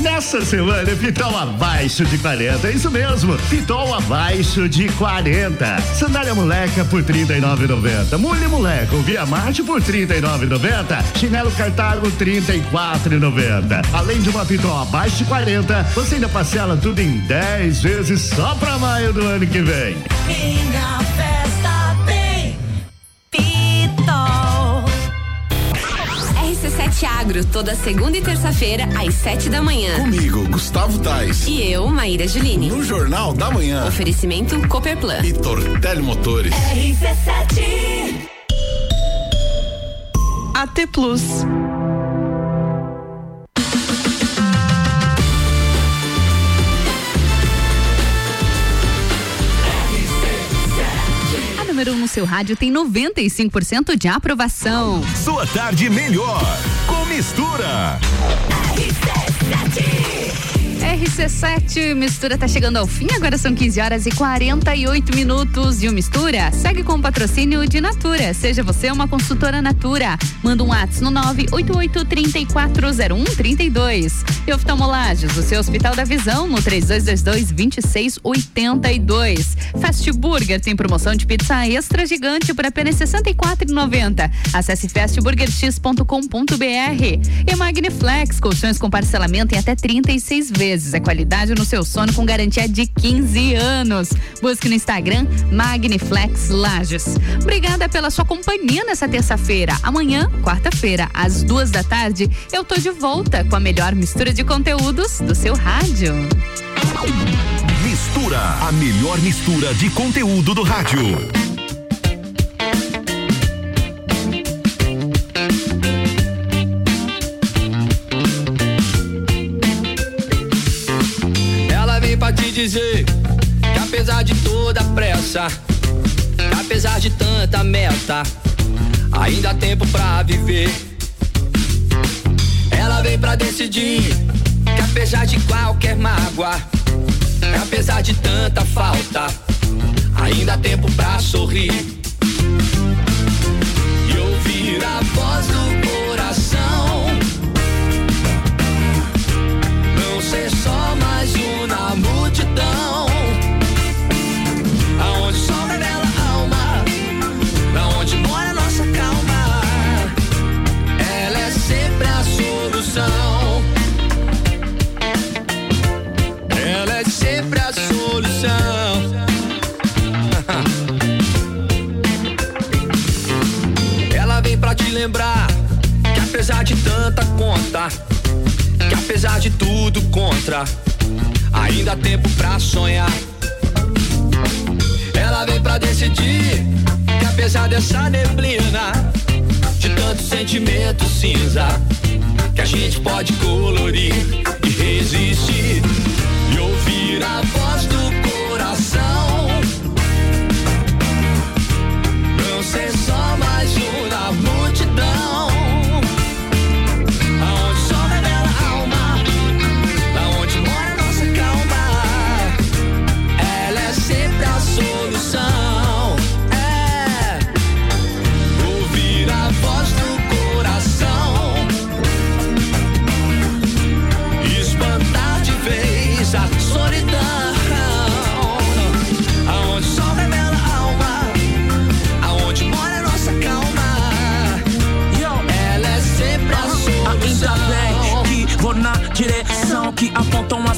Nessa semana, Pitol abaixo de 40. É isso mesmo. Pitol abaixo de 40. Sandália moleca por 39,90. Mulher moleca, Via Marte por 39,90. Chinelo Cartago 34,90. Além de uma Pitol abaixo de 40, você ainda parcela tudo em 10 vezes só pra maio do ano que vem. Minha festa RC7 Agro, toda segunda e terça-feira, às sete da manhã. Comigo, Gustavo Tais. E eu, Maíra Juline. No Jornal da Manhã. Oferecimento Cooperplan. E Tortelli Motores. RC7. AT Plus. Número 1 um no seu rádio tem 95% de aprovação. Sua tarde melhor com mistura. RC7, mistura tá chegando ao fim, agora são 15 horas e 48 minutos. E o Mistura segue com o patrocínio de Natura. Seja você uma consultora Natura. Manda um WhatsApp no 988-340132. E oftalmolages, o seu Hospital da Visão, no 3222-2682. Fast Burger tem promoção de pizza extra gigante por apenas R$ 64,90. Acesse fastburgerx.com.br. E Magniflex, colchões com parcelamento em até 36 vezes. É qualidade no seu sono com garantia de 15 anos. Busque no Instagram Magniflex Lages. Obrigada pela sua companhia nessa terça-feira. Amanhã, quarta-feira, às duas da tarde, eu tô de volta com a melhor mistura de conteúdos do seu rádio. Mistura, a melhor mistura de conteúdo do rádio. Pressa, apesar de tanta meta, ainda há tempo pra viver. Ela vem pra decidir que apesar de qualquer mágoa, apesar de tanta falta, ainda há tempo pra sorrir. E ouvir a voz do coração. Não ser só mais um na multidão. Apesar de tanta conta, que apesar de tudo contra, ainda há tempo pra sonhar. Ela vem pra decidir que apesar dessa neblina, de tanto sentimento cinza, que a gente pode colorir e resistir e ouvir a voz do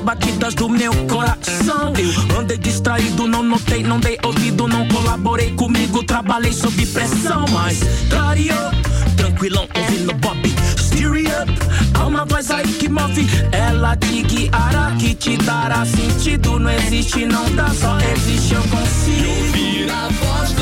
batidas do meu coração. Eu andei distraído, não notei, não dei ouvido, não colaborei comigo, trabalhei sob pressão, mas clareou, tranquilão, ouvindo Bob. Steer up, há uma voz aí que move, ela te guiará, que te dará sentido. Não existe, não dá, só existe, eu consigo. ouvir a voz do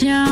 don't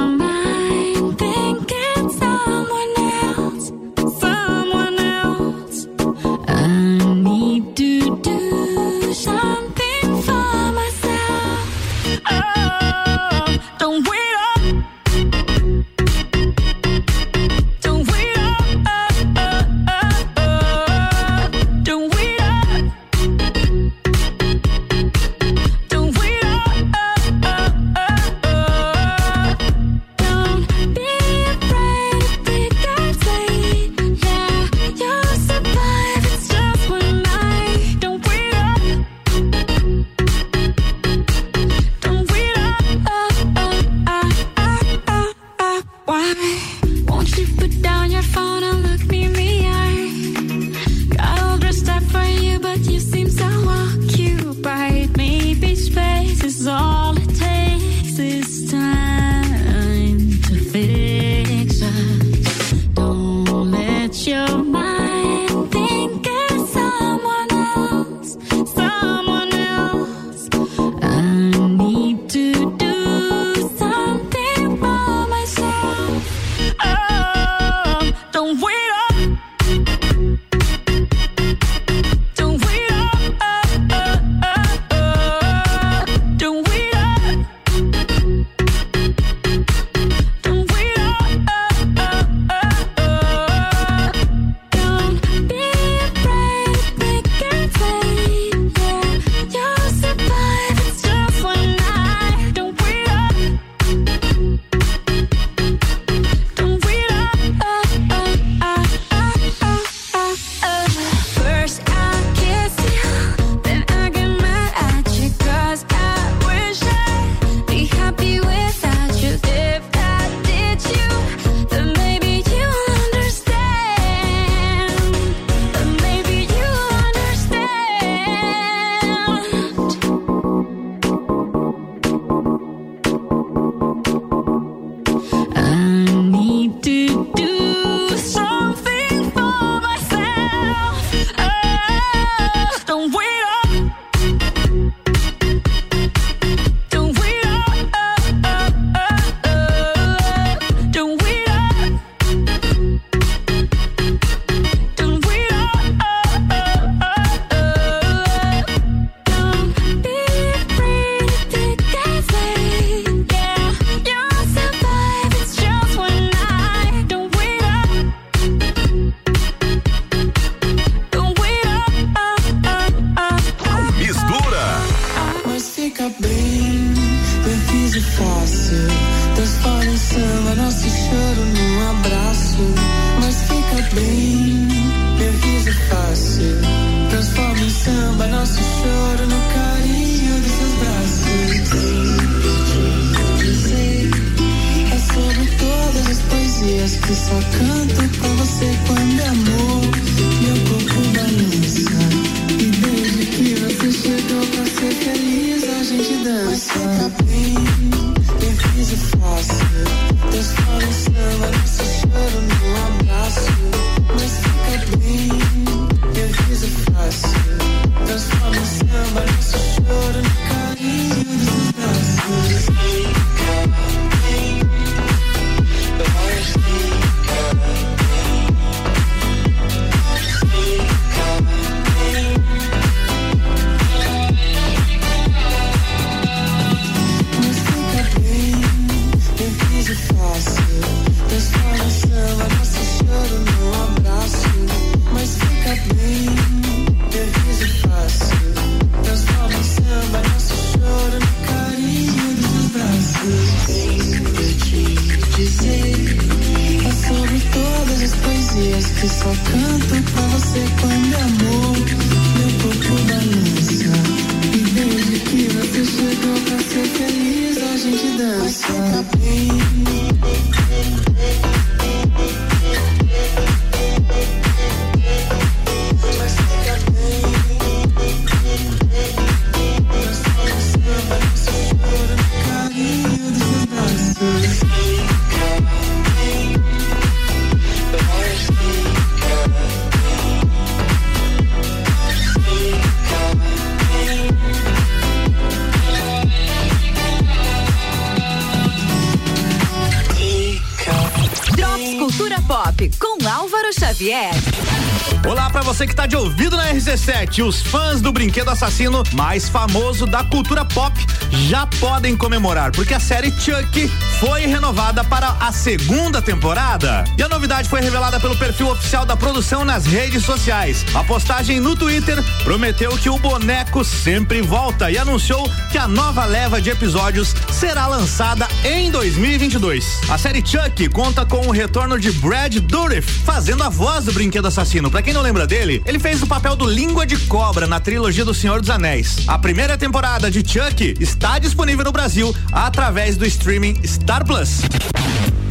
de ouvido na RC7. Os fãs do brinquedo assassino mais famoso da cultura pop já podem comemorar, porque a série Chuck foi renovada para a segunda temporada. E a novidade foi revelada pelo perfil oficial da produção nas redes sociais. A postagem no Twitter prometeu que o boneco sempre volta e anunciou que a nova leva de episódios será lançada em 2022. A série Chuck conta com o retorno de Brad Dourif fazendo a voz do brinquedo assassino. Pra quem não lembra dele, ele fez o papel do Língua de Cobra na trilogia do Senhor dos Anéis. A primeira temporada de Chuck está disponível no Brasil através do streaming Star Plus.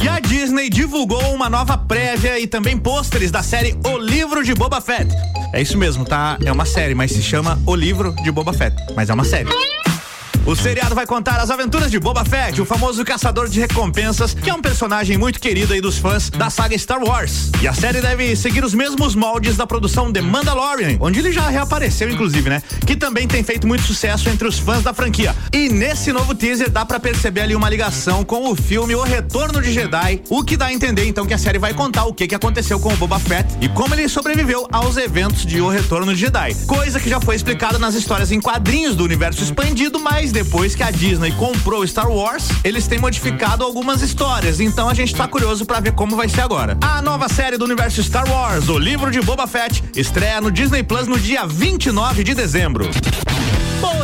E a Disney divulgou uma nova prévia e também pôsteres da série O Livro de Boba Fett. É isso mesmo, tá? É uma série, mas se chama O Livro de Boba Fett. Mas é uma série. O seriado vai contar as aventuras de Boba Fett, o famoso caçador de recompensas, que é um personagem muito querido aí dos fãs da saga Star Wars. E a série deve seguir os mesmos moldes da produção The Mandalorian, onde ele já reapareceu, inclusive, né? Que também tem feito muito sucesso entre os fãs da franquia. E nesse novo teaser dá para perceber ali uma ligação com o filme O Retorno de Jedi, o que dá a entender então que a série vai contar o que que aconteceu com o Boba Fett e como ele sobreviveu aos eventos de O Retorno de Jedi. Coisa que já foi explicada nas histórias em quadrinhos do universo expandido, mas depois que a Disney comprou Star Wars, eles têm modificado algumas histórias. Então a gente tá curioso para ver como vai ser agora. A nova série do universo Star Wars, o livro de Boba Fett, estreia no Disney Plus no dia 29 de dezembro.